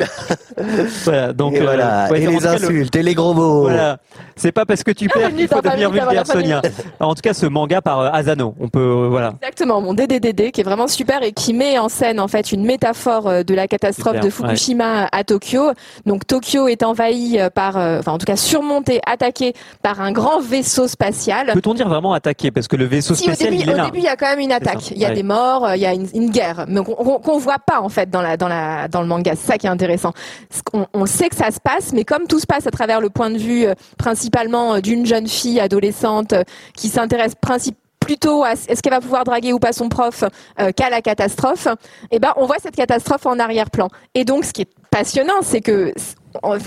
[SPEAKER 3] Ah [LAUGHS]
[SPEAKER 1] Voilà, donc
[SPEAKER 5] Et
[SPEAKER 1] euh,
[SPEAKER 5] voilà,
[SPEAKER 1] ouais,
[SPEAKER 5] et les
[SPEAKER 1] tout cas, le-
[SPEAKER 5] insultes, et les gros mots.
[SPEAKER 1] Voilà, c'est pas parce que tu perds qu'il faut devenir vulgaire, Sonia. En tout cas, ce manga par euh, Asano, on peut, euh, voilà.
[SPEAKER 3] Exactement, mon DDDD qui est vraiment super et qui met en scène en fait une métaphore euh, de la catastrophe
[SPEAKER 1] Super,
[SPEAKER 3] de Fukushima à Tokyo. Donc Tokyo est envahi par, euh, enfin en tout cas surmonté, attaqué par un grand vaisseau spatial.
[SPEAKER 1] Peut-on dire vraiment attaquer parce que le vaisseau
[SPEAKER 3] Si au
[SPEAKER 1] spécial,
[SPEAKER 3] début,
[SPEAKER 1] il est
[SPEAKER 3] au
[SPEAKER 1] là.
[SPEAKER 3] début il y a quand même une attaque, il y a
[SPEAKER 1] ouais.
[SPEAKER 3] des morts, il y a une, une guerre, mais qu'on qu'on voit pas en fait dans la dans la dans le manga. C'est ça qui est intéressant. On, sait que ça se passe, mais comme tout se passe à travers le point de vue euh, principalement euh, d'une jeune fille adolescente euh, qui s'intéresse plutôt à est-ce qu'elle va pouvoir draguer ou pas son prof qu'à la catastrophe, eh ben on voit cette catastrophe en arrière-plan. Et donc ce qui est passionnant, c'est que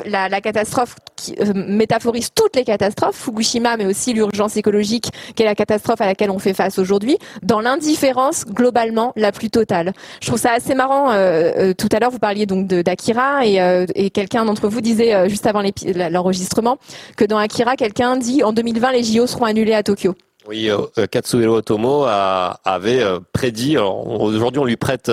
[SPEAKER 3] la, catastrophe qui euh, métaphorise toutes les catastrophes, Fukushima, mais aussi l'urgence écologique, qui est la catastrophe à laquelle on fait face aujourd'hui, dans l'indifférence globalement la plus totale. Je trouve ça assez marrant. euh, euh, tout à l'heure, vous parliez donc d'Akira et, et quelqu'un d'entre vous disait juste avant l'enregistrement que dans Akira, quelqu'un dit en 2020 les JO seront annulés à Tokyo.
[SPEAKER 4] Oui, euh, euh, Katsuhiro Otomo avait euh, prédit. Aujourd'hui, on lui prête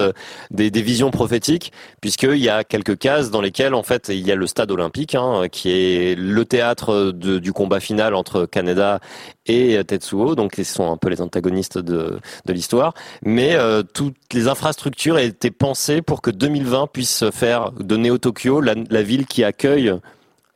[SPEAKER 4] des, visions prophétiques, puisqu'il y a quelques cases dans lesquelles, en fait, il y a le stade olympique, hein, qui est le théâtre du combat final entre Kaneda et Tetsuo. Donc, ce sont un peu les antagonistes de, l'histoire. Mais toutes les infrastructures étaient pensées pour que 2020 puisse faire de Neo Tokyo la ville qui accueille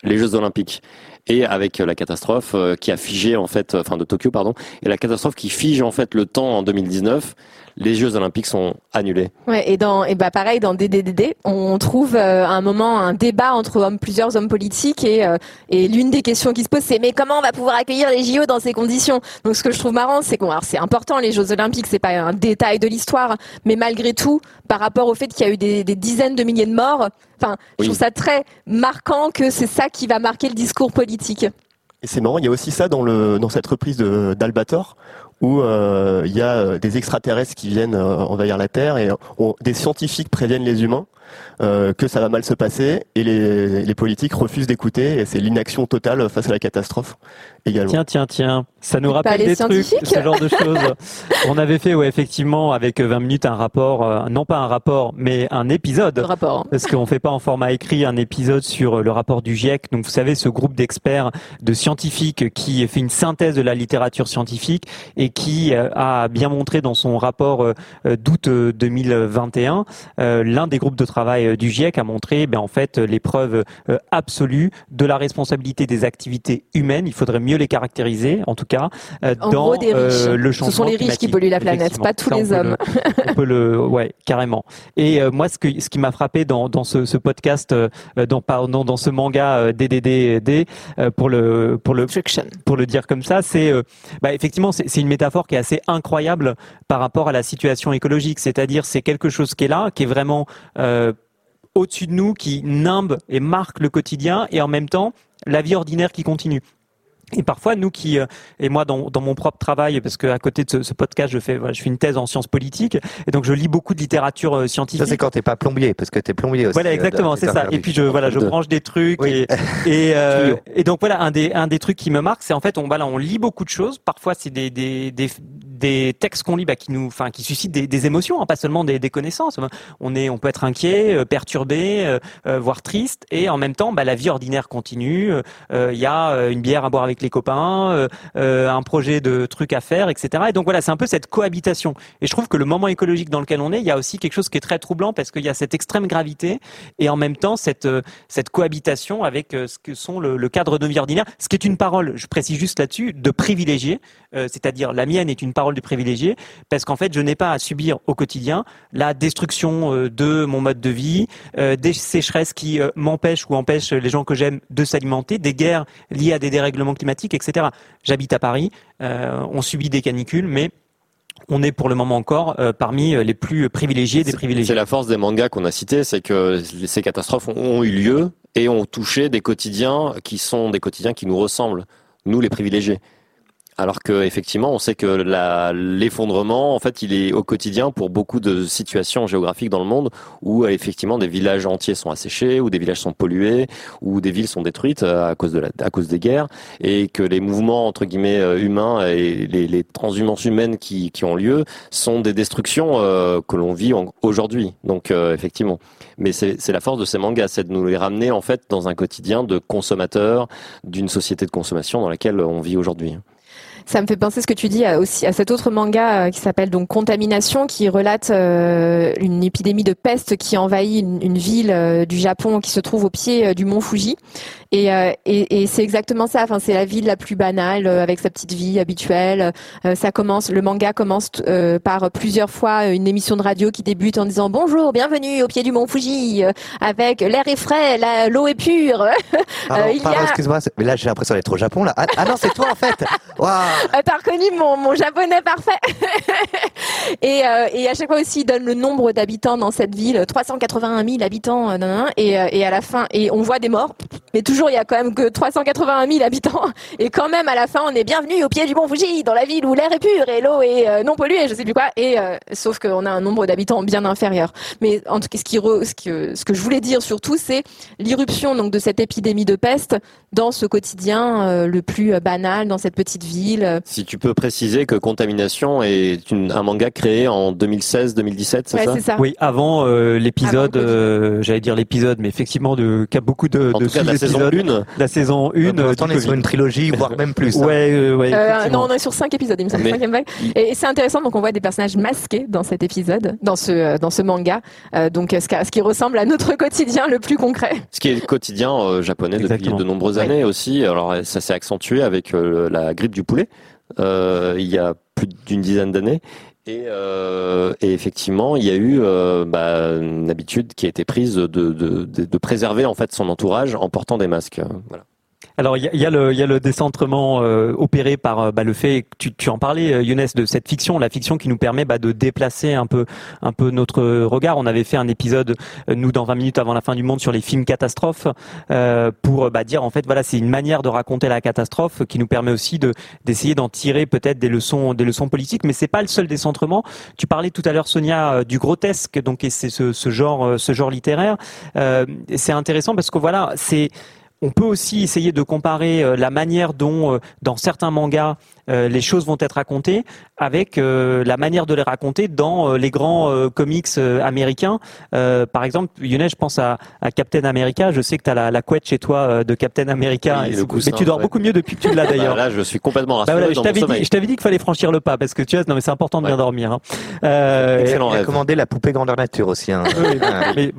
[SPEAKER 4] les Jeux Olympiques. Et avec la catastrophe euh, qui a figé en fait, enfin de Tokyo pardon, et la catastrophe qui fige en fait le temps en 2019, les Jeux Olympiques sont annulés.
[SPEAKER 3] Ouais, et dans et bah pareil dans DDDD, on trouve euh, à un moment un débat entre hommes, plusieurs hommes politiques et euh, et l'une des questions qui se pose c'est mais comment on va pouvoir accueillir les JO dans ces conditions? Donc ce que je trouve marrant c'est qu'on alors c'est important les Jeux Olympiques, c'est pas un détail de l'histoire, mais malgré tout par rapport au fait qu'il y a eu des, des dizaines de milliers de morts, enfin je trouve ça très marquant que c'est ça qui va marquer le discours politique.
[SPEAKER 2] Et c'est marrant, il y a aussi ça dans, le, dans cette reprise d'Albator, où euh, il y a euh, des extraterrestres qui viennent euh, envahir la Terre et on- des scientifiques préviennent les humains euh, que ça va mal se passer et les, les politiques refusent d'écouter et c'est l'inaction totale face à la catastrophe également.
[SPEAKER 1] Tiens, tiens, tiens, ça nous rappelle des trucs, ce genre de choses. [LAUGHS] On avait fait, ouais, effectivement, avec 20 minutes, un rapport, euh, non pas un rapport, mais un épisode.
[SPEAKER 3] rapport.
[SPEAKER 1] Parce qu'on fait pas en format écrit un épisode sur euh, le rapport du GIEC. Donc, vous savez, ce groupe d'experts, de scientifiques qui fait une synthèse de la littérature scientifique et qui euh, a bien montré dans son rapport d'août euh, 2021, euh, l'un des groupes de travail euh, du GIEC a montré, ben, en fait, euh, les preuves euh, absolues de la responsabilité des activités humaines. Il faudrait mieux les caractériser, en tout cas,
[SPEAKER 3] En
[SPEAKER 1] dans
[SPEAKER 3] gros, des
[SPEAKER 1] euh, le
[SPEAKER 3] Ce sont
[SPEAKER 1] changement
[SPEAKER 3] les riches qui polluent la planète, pas tous
[SPEAKER 1] Ça,
[SPEAKER 3] les hommes.
[SPEAKER 1] le- on peut le, ouais, carrément. Et euh, moi, ce que ce qui m'a frappé dans dans ce, ce podcast, euh, dans pardon, dans ce manga DDD euh, pour le pour le pour le dire comme ça, c'est bah, effectivement c'est c'est une métaphore qui est assez incroyable par rapport à la situation écologique. C'est-à-dire c'est quelque chose qui est là, qui est vraiment euh, au-dessus de nous, qui nimbe et marque le quotidien, et en même temps la vie ordinaire qui continue. Et parfois, nous qui, euh, et moi dans, dans mon propre travail, parce qu'à côté de ce, ce podcast, je fais, voilà, je fais une thèse en sciences politiques, et donc je lis beaucoup de littérature euh, scientifique.
[SPEAKER 5] Ça, c'est quand t'es pas plombier, parce que t'es plombier aussi.
[SPEAKER 1] Voilà,
[SPEAKER 5] euh,
[SPEAKER 1] exactement, c'est ça. Et puis je voilà, je branche des trucs et et, euh, [LAUGHS] et donc voilà un des un des trucs qui me marque, c'est en fait on voilà on lit beaucoup de choses. Parfois c'est des des des des textes qu'on lit bah, qui nous enfin qui suscitent des, émotions, hein, pas seulement des, connaissances. On est on peut être inquiet, euh, perturbé, euh, euh, voire triste, et en même temps bah, la vie ordinaire continue. Il y a une bière à boire avec les copains, un projet de trucs à faire, etc. Et donc voilà, c'est un peu cette cohabitation. Et je trouve que le moment écologique dans lequel on est, il y a aussi quelque chose qui est très troublant parce qu'il y a cette extrême gravité et en même temps cette cohabitation avec ce que sont le, cadre de vie ordinaire, ce qui est une parole, je précise juste là-dessus, de privilégié, euh, c'est-à-dire la mienne est une parole de privilégié parce qu'en fait je n'ai pas à subir au quotidien la destruction euh, de mon mode de vie, euh, des sécheresses qui euh, m'empêchent ou empêchent les gens que j'aime de s'alimenter, des guerres liées à des dérèglements climatiques, etc. J'habite à Paris, on subit des canicules, mais on est pour le moment encore euh, parmi les plus privilégiés des privilégiés.
[SPEAKER 4] C'est la force des mangas qu'on a cités, c'est que ces catastrophes ont, ont eu lieu et ont touché des quotidiens qui sont des quotidiens qui nous ressemblent, nous les privilégiés. Alors que effectivement, on sait que l'effondrement, en fait, il est au quotidien pour beaucoup de situations géographiques dans le monde où euh, effectivement des villages entiers sont asséchés, où des villages sont pollués, où des villes sont détruites euh, à cause de la, à cause des guerres, et que les mouvements entre guillemets euh, humains et les, les transhumances humaines qui, qui ont lieu sont des destructions euh, que l'on vit aujourd'hui. Donc euh, effectivement, mais c'est la force de ces mangas, c'est de nous les ramener en fait dans un quotidien de consommateurs d'une société de consommation dans laquelle on vit aujourd'hui.
[SPEAKER 3] Ça me fait penser ce que tu dis à, aussi à cet autre manga euh, qui s'appelle donc Contamination, qui relate euh, une épidémie de peste qui envahit une, une ville euh, du Japon qui se trouve au pied euh, du mont Fuji. Et, euh, et, et c'est exactement ça. Enfin, c'est la ville la plus banale avec sa petite vie habituelle. Euh, ça commence, le manga commence euh, par plusieurs fois une émission de radio qui débute en disant bonjour, bienvenue au pied du mont Fuji, euh, avec l'air est frais, l'eau est pure. [LAUGHS]
[SPEAKER 5] Pardon, pardon,
[SPEAKER 3] a-
[SPEAKER 5] excuse-moi, mais là j'ai l'impression d'être au Japon là. Ah, ah non, c'est toi en fait. [LAUGHS] Waouh.
[SPEAKER 3] Ah, T'as reconnu mon, mon japonais parfait. [LAUGHS] et, euh, et à chaque fois aussi, il donne le nombre d'habitants dans cette ville, 381 000 habitants, euh, et, euh, et à la fin, et on voit des morts, mais toujours il y a quand même que 381 000 habitants, et quand même à la fin, on est bienvenu au pied du Mont Fuji, dans la ville où l'air est pur et l'eau est euh, non polluée, je sais plus quoi, et euh, sauf qu'on a un nombre d'habitants bien inférieur. Mais en tout cas, ce, qui ce, que, ce que je voulais dire surtout, c'est l'irruption donc de cette épidémie de peste dans ce quotidien euh, le plus euh, banal, dans cette petite ville. Euh,
[SPEAKER 4] Si tu peux préciser que Contamination est une- un manga créé en 2016-2017, c'est
[SPEAKER 3] Ouais,
[SPEAKER 4] ça
[SPEAKER 3] c'est ça.
[SPEAKER 1] Oui, avant euh, l'épisode, euh, j'allais dire l'épisode, mais effectivement, de, qui a beaucoup de,
[SPEAKER 4] En
[SPEAKER 1] de
[SPEAKER 4] tout cas, la saison
[SPEAKER 1] sous-épisodes.
[SPEAKER 4] 1.
[SPEAKER 1] La saison 1.
[SPEAKER 5] Pour l'instant, on est sur une trilogie, voire même plus. hein.
[SPEAKER 1] Ouais, euh, ouais,
[SPEAKER 3] Euh, non, on est sur cinq épisodes, il me semble,
[SPEAKER 5] Mais-
[SPEAKER 3] cinquième vague. Et, et c'est intéressant, donc on voit des personnages masqués dans cet épisode, dans ce euh, dans ce manga, Euh, donc ce, qui- ce qui ressemble à notre quotidien le plus concret.
[SPEAKER 4] Ce qui est le quotidien euh, japonais depuis de nombreuses années aussi. Alors ça s'est accentué avec euh, la grippe du poulet euh, il y a plus d'une dizaine d'années. Et, euh, effectivement, il y a eu euh, bah, une habitude qui a été prise de, préserver en fait son entourage en portant des masques.
[SPEAKER 1] Alors il y a, y a le, décentrement euh, opéré par euh, bah, le fait, tu, tu en parlais, euh, Younes, de cette fiction, la fiction qui nous permet bah, de déplacer un peu, un peu notre regard. On avait fait un épisode, euh, nous, dans 20 minutes avant la fin du monde, sur les films catastrophes, euh, pour bah, dire en fait, voilà, c'est une manière de raconter la catastrophe qui nous permet aussi de d'essayer d'en tirer peut-être des leçons, des leçons politiques. Mais c'est pas le seul décentrement. Tu parlais tout à l'heure, Sonia, du grotesque, donc et c'est ce, ce genre, ce genre littéraire. Euh, c'est intéressant parce que voilà, c'est on peut aussi essayer de comparer euh, la manière dont, euh, dans certains mangas, euh, les choses vont être racontées avec euh, la manière de les raconter dans euh, les grands euh, comics euh, américains. Euh, par exemple, Younes, je pense à, à Captain America. Je sais que tu as la, la couette chez toi euh, de Captain America.
[SPEAKER 4] Oui,
[SPEAKER 1] Et
[SPEAKER 4] coussin,
[SPEAKER 1] mais tu dors
[SPEAKER 4] ouais.
[SPEAKER 1] beaucoup mieux depuis que tu l'as [LAUGHS] d'ailleurs.
[SPEAKER 4] Bah, là, je suis complètement
[SPEAKER 1] Bah
[SPEAKER 4] rassuré
[SPEAKER 1] voilà, je
[SPEAKER 4] dans mon
[SPEAKER 1] t'avais dit,
[SPEAKER 4] sommeil.
[SPEAKER 1] je t'avais dit qu'il fallait franchir le pas parce que tu vois, non mais c'est important de bien dormir. Hein. Euh,
[SPEAKER 5] Excellent commandé la poupée grandeur nature aussi. Hein.
[SPEAKER 1] Oui, mais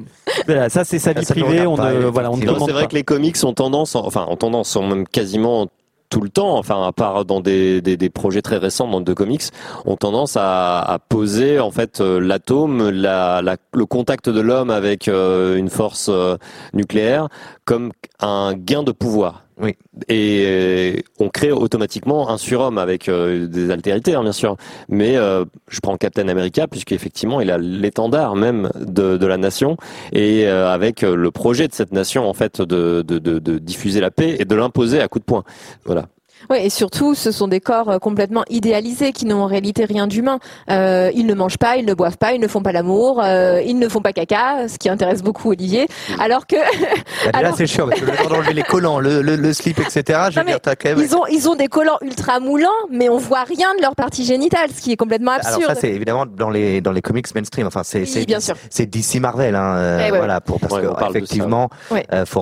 [SPEAKER 1] voilà, ça c'est sa vie
[SPEAKER 5] Ça
[SPEAKER 1] privée. On
[SPEAKER 5] pas,
[SPEAKER 1] ne, voilà, on
[SPEAKER 4] c'est vrai
[SPEAKER 1] pas.
[SPEAKER 4] que les comics ont tendance, enfin, ont tendance, sont même quasiment tout le temps, enfin, à part dans des, des, projets très récents dans de comics, ont tendance à, poser en fait euh, l'atome, la, la- le contact de l'homme avec euh, une force euh, nucléaire comme un gain de pouvoir.
[SPEAKER 5] Oui.
[SPEAKER 4] Et euh, on crée automatiquement un surhomme avec euh, des altérités, hein, bien sûr. Mais euh, je prends Captain America puisqu'effectivement il a l'étendard même de, la nation et avec le projet de cette nation en fait de, de diffuser la paix et de l'imposer à coups de poing. Voilà.
[SPEAKER 3] Oui, et surtout, ce sont des corps euh, complètement idéalisés qui n'ont en réalité rien d'humain. Euh, ils ne mangent pas, ils ne boivent pas, ils ne font pas l'amour, euh, ils ne font pas caca, ce qui intéresse beaucoup Olivier. Alors que
[SPEAKER 5] Bah, déjà,
[SPEAKER 3] Alors-
[SPEAKER 5] c'est chiant parce que le temps d'enlever les collants, le, le, le slip, etc. Je
[SPEAKER 3] Non,
[SPEAKER 5] veux dire, t'as quand même.
[SPEAKER 3] ils ont ils ont des collants ultra moulants, mais on voit rien de leur partie génitale, ce qui est complètement absurde.
[SPEAKER 5] Alors ça, c'est évidemment dans les dans les comics mainstream. Enfin, c'est
[SPEAKER 3] Oui,
[SPEAKER 5] c'est
[SPEAKER 3] bien sûr.
[SPEAKER 5] c'est DC Marvel, hein, euh,
[SPEAKER 3] Eh ouais,
[SPEAKER 5] voilà, pour parce
[SPEAKER 4] Ouais,
[SPEAKER 5] que
[SPEAKER 4] ça,
[SPEAKER 3] ouais.
[SPEAKER 5] euh, faut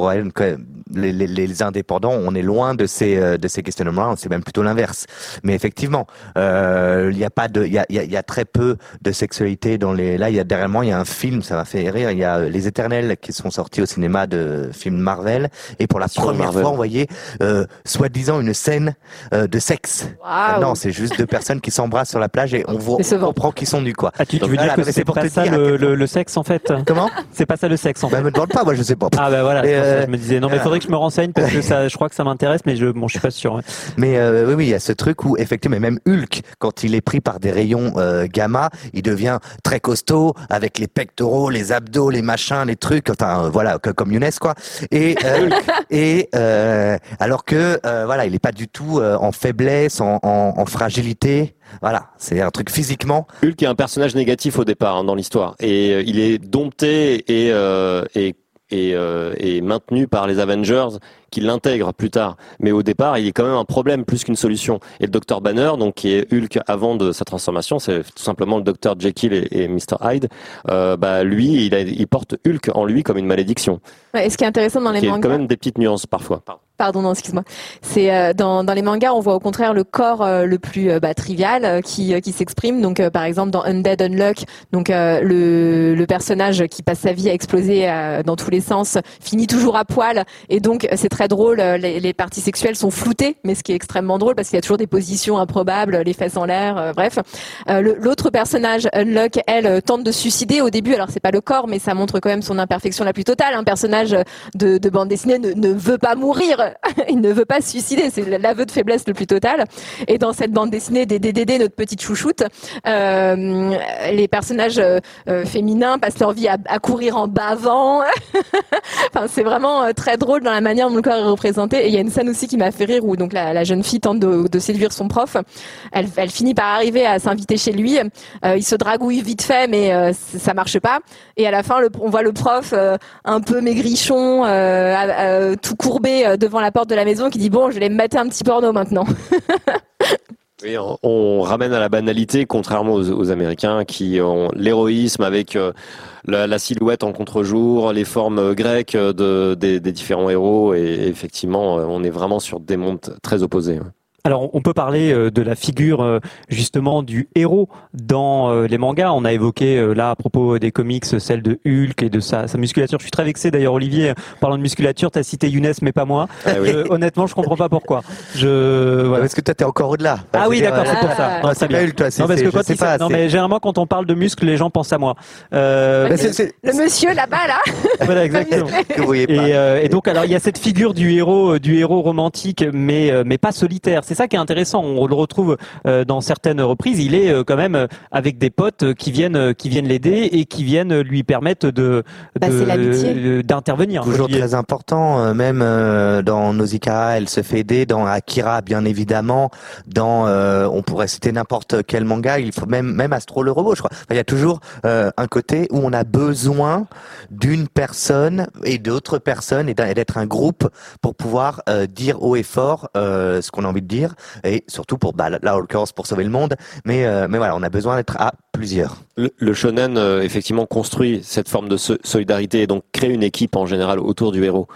[SPEAKER 5] les, les, les indépendants, on est loin de ces euh, de ces questionnements. C'est même plutôt l'inverse. Mais effectivement, euh, il y a pas de, il y a, il y a il y a très peu de sexualité dans les. Là, il y a derrière moi, il y a un film, ça m'a fait rire. Il y a euh, Les Éternels qui sont sortis au cinéma de films Marvel et pour la
[SPEAKER 4] Sur
[SPEAKER 5] première
[SPEAKER 4] Marvel.
[SPEAKER 5] fois, on voyait euh, soi-disant une scène euh, de sexe. Ah
[SPEAKER 3] Waouh.
[SPEAKER 5] Non, c'est juste deux personnes qui s'embrassent sur la plage et on, voit, on comprend qu'ils sont nus, quoi.
[SPEAKER 1] Ah, tu, tu veux dire que c'est
[SPEAKER 5] pour
[SPEAKER 1] pas ça le, le, le sexe en fait?
[SPEAKER 5] Comment?
[SPEAKER 1] C'est pas ça le sexe en
[SPEAKER 5] Bah,
[SPEAKER 1] fait.
[SPEAKER 5] me demande pas, moi je sais pas.
[SPEAKER 1] Ah bah voilà, ça
[SPEAKER 5] euh,
[SPEAKER 1] je me disais non mais il faudrait que je me renseigne parce que [LAUGHS] ça, je crois que ça m'intéresse mais je bon je suis pas sûr.
[SPEAKER 5] Mais euh, oui, oui, il y a ce truc où effectivement, même Hulk, quand il est pris par des rayons euh, gamma, il devient très costaud avec les pectoraux, les abdos, les machins, les trucs. Enfin, euh, voilà, que- comme Younes quoi. Et euh, [LAUGHS] et euh, alors que euh, voilà, il est pas du tout euh, en faiblesse, en, en, en fragilité. Voilà, c'est un truc physiquement.
[SPEAKER 4] Hulk est un personnage négatif au départ hein, dans l'histoire et euh, il est dompté et euh, et et, euh, et maintenu par les Avengers qui l'intègrent plus tard. Mais au départ, il est quand même un problème plus qu'une solution. Et le docteur Banner, donc qui est Hulk avant de sa transformation, c'est tout simplement le docteur Jekyll et, et Mr Hyde. Euh, bah lui, il, a- il porte Hulk en lui comme une malédiction.
[SPEAKER 3] Ouais, et ce qui est intéressant dans les
[SPEAKER 4] Qui est
[SPEAKER 3] mangas.
[SPEAKER 4] quand même des petites nuances parfois. Pardon.
[SPEAKER 3] Pardon, non, excuse-moi. C'est euh, dans, dans les mangas, on voit au contraire le corps euh, le plus euh, bah, trivial qui, qui s'exprime. Donc, par exemple, dans Undead Unluck, donc le, le personnage qui passe sa vie à exploser dans tous les sens finit toujours à poil. Et donc, c'est très drôle. euh, Les, les parties sexuelles sont floutées, mais ce qui est extrêmement drôle parce qu'il y a toujours des positions improbables, les fesses en l'air. euh, bref, Euh, l'autre personnage, Unluck, elle euh, tente de suicider au début. Alors, c'est pas le corps, mais ça montre quand même son imperfection la plus totale. Un personnage de, de bande dessinée ne, ne veut pas mourir, [LAUGHS] il ne veut pas se suicider, c'est l'aveu de faiblesse le plus total. Et dans cette bande dessinée des DDD, notre petite chouchoute, euh, les personnages euh, euh, féminins passent leur vie à, à courir en bavant. [LAUGHS] enfin, c'est vraiment euh, très drôle dans la manière dont le Et il y a une scène aussi qui m'a fait rire où donc la, la jeune fille tente de, de séduire son prof. Elle, elle finit par arriver à s'inviter chez lui. Euh, il se dragouille vite fait, mais euh, ça marche pas. Et à la fin, le- on voit le prof euh, un peu maigrichon, euh, tout courbé euh, devant la porte de la maison, qui dit bon, je vais me mater un petit porno maintenant. [LAUGHS]
[SPEAKER 4] Oui, on, ramène à la banalité, contrairement aux, Américains qui ont l'héroïsme avec euh, la, la silhouette en contre-jour, les formes grecques de, des, différents héros. Et effectivement, euh, on est vraiment sur des mondes très opposés.
[SPEAKER 1] Alors, on peut parler euh, de la figure euh, justement du héros dans euh, les mangas. On a évoqué là à propos des comics celle de Hulk et de sa, sa musculature. Je suis très vexé d'ailleurs, Olivier, parlant de musculature, t'as cité Younes mais pas moi.
[SPEAKER 5] Ah oui.
[SPEAKER 1] Je- honnêtement, je comprends pas pourquoi. Je voilà.
[SPEAKER 5] Parce que toi, t'es encore au-delà.
[SPEAKER 1] Ah oui, d'accord, c'est pour ça.
[SPEAKER 5] non, c'est pas. Hulk, toi. c'est-
[SPEAKER 1] Non, parce que quand
[SPEAKER 5] pas,
[SPEAKER 1] non, mais généralement quand on parle de muscles, les gens pensent à moi. Euh,
[SPEAKER 5] Bah, c'est- c'est-
[SPEAKER 3] Le monsieur là-bas, là. [LAUGHS]
[SPEAKER 1] voilà, exactement. [LAUGHS]
[SPEAKER 5] que vous voyez pas.
[SPEAKER 1] Et, euh, et donc alors il y a cette figure du héros, du héros romantique, mais euh, mais pas solitaire. C'est ça qui est intéressant. On le retrouve euh, dans certaines reprises. Il est euh, quand même euh, avec des potes qui viennent euh, qui viennent l'aider et qui viennent lui permettre de
[SPEAKER 3] Bah,
[SPEAKER 1] d'intervenir.
[SPEAKER 5] Toujours très important, euh, même euh, dans Nausicaa, elle se fait aider, dans Akira, bien évidemment, dans, euh, on pourrait citer n'importe quel manga, il faut même, même Astro le robot, je crois. Enfin, il y a toujours euh, un côté où on a besoin d'une personne et d'autres personnes et d'être un groupe pour pouvoir euh, dire haut et fort euh, ce qu'on a envie de dire et surtout pour, bah, là, l'occurrence, pour sauver le monde. Mais, euh, mais voilà, on a besoin d'être à plusieurs.
[SPEAKER 4] Le, shonen, euh, effectivement, construit cette forme de so- solidarité et donc crée une équipe en général autour du héros.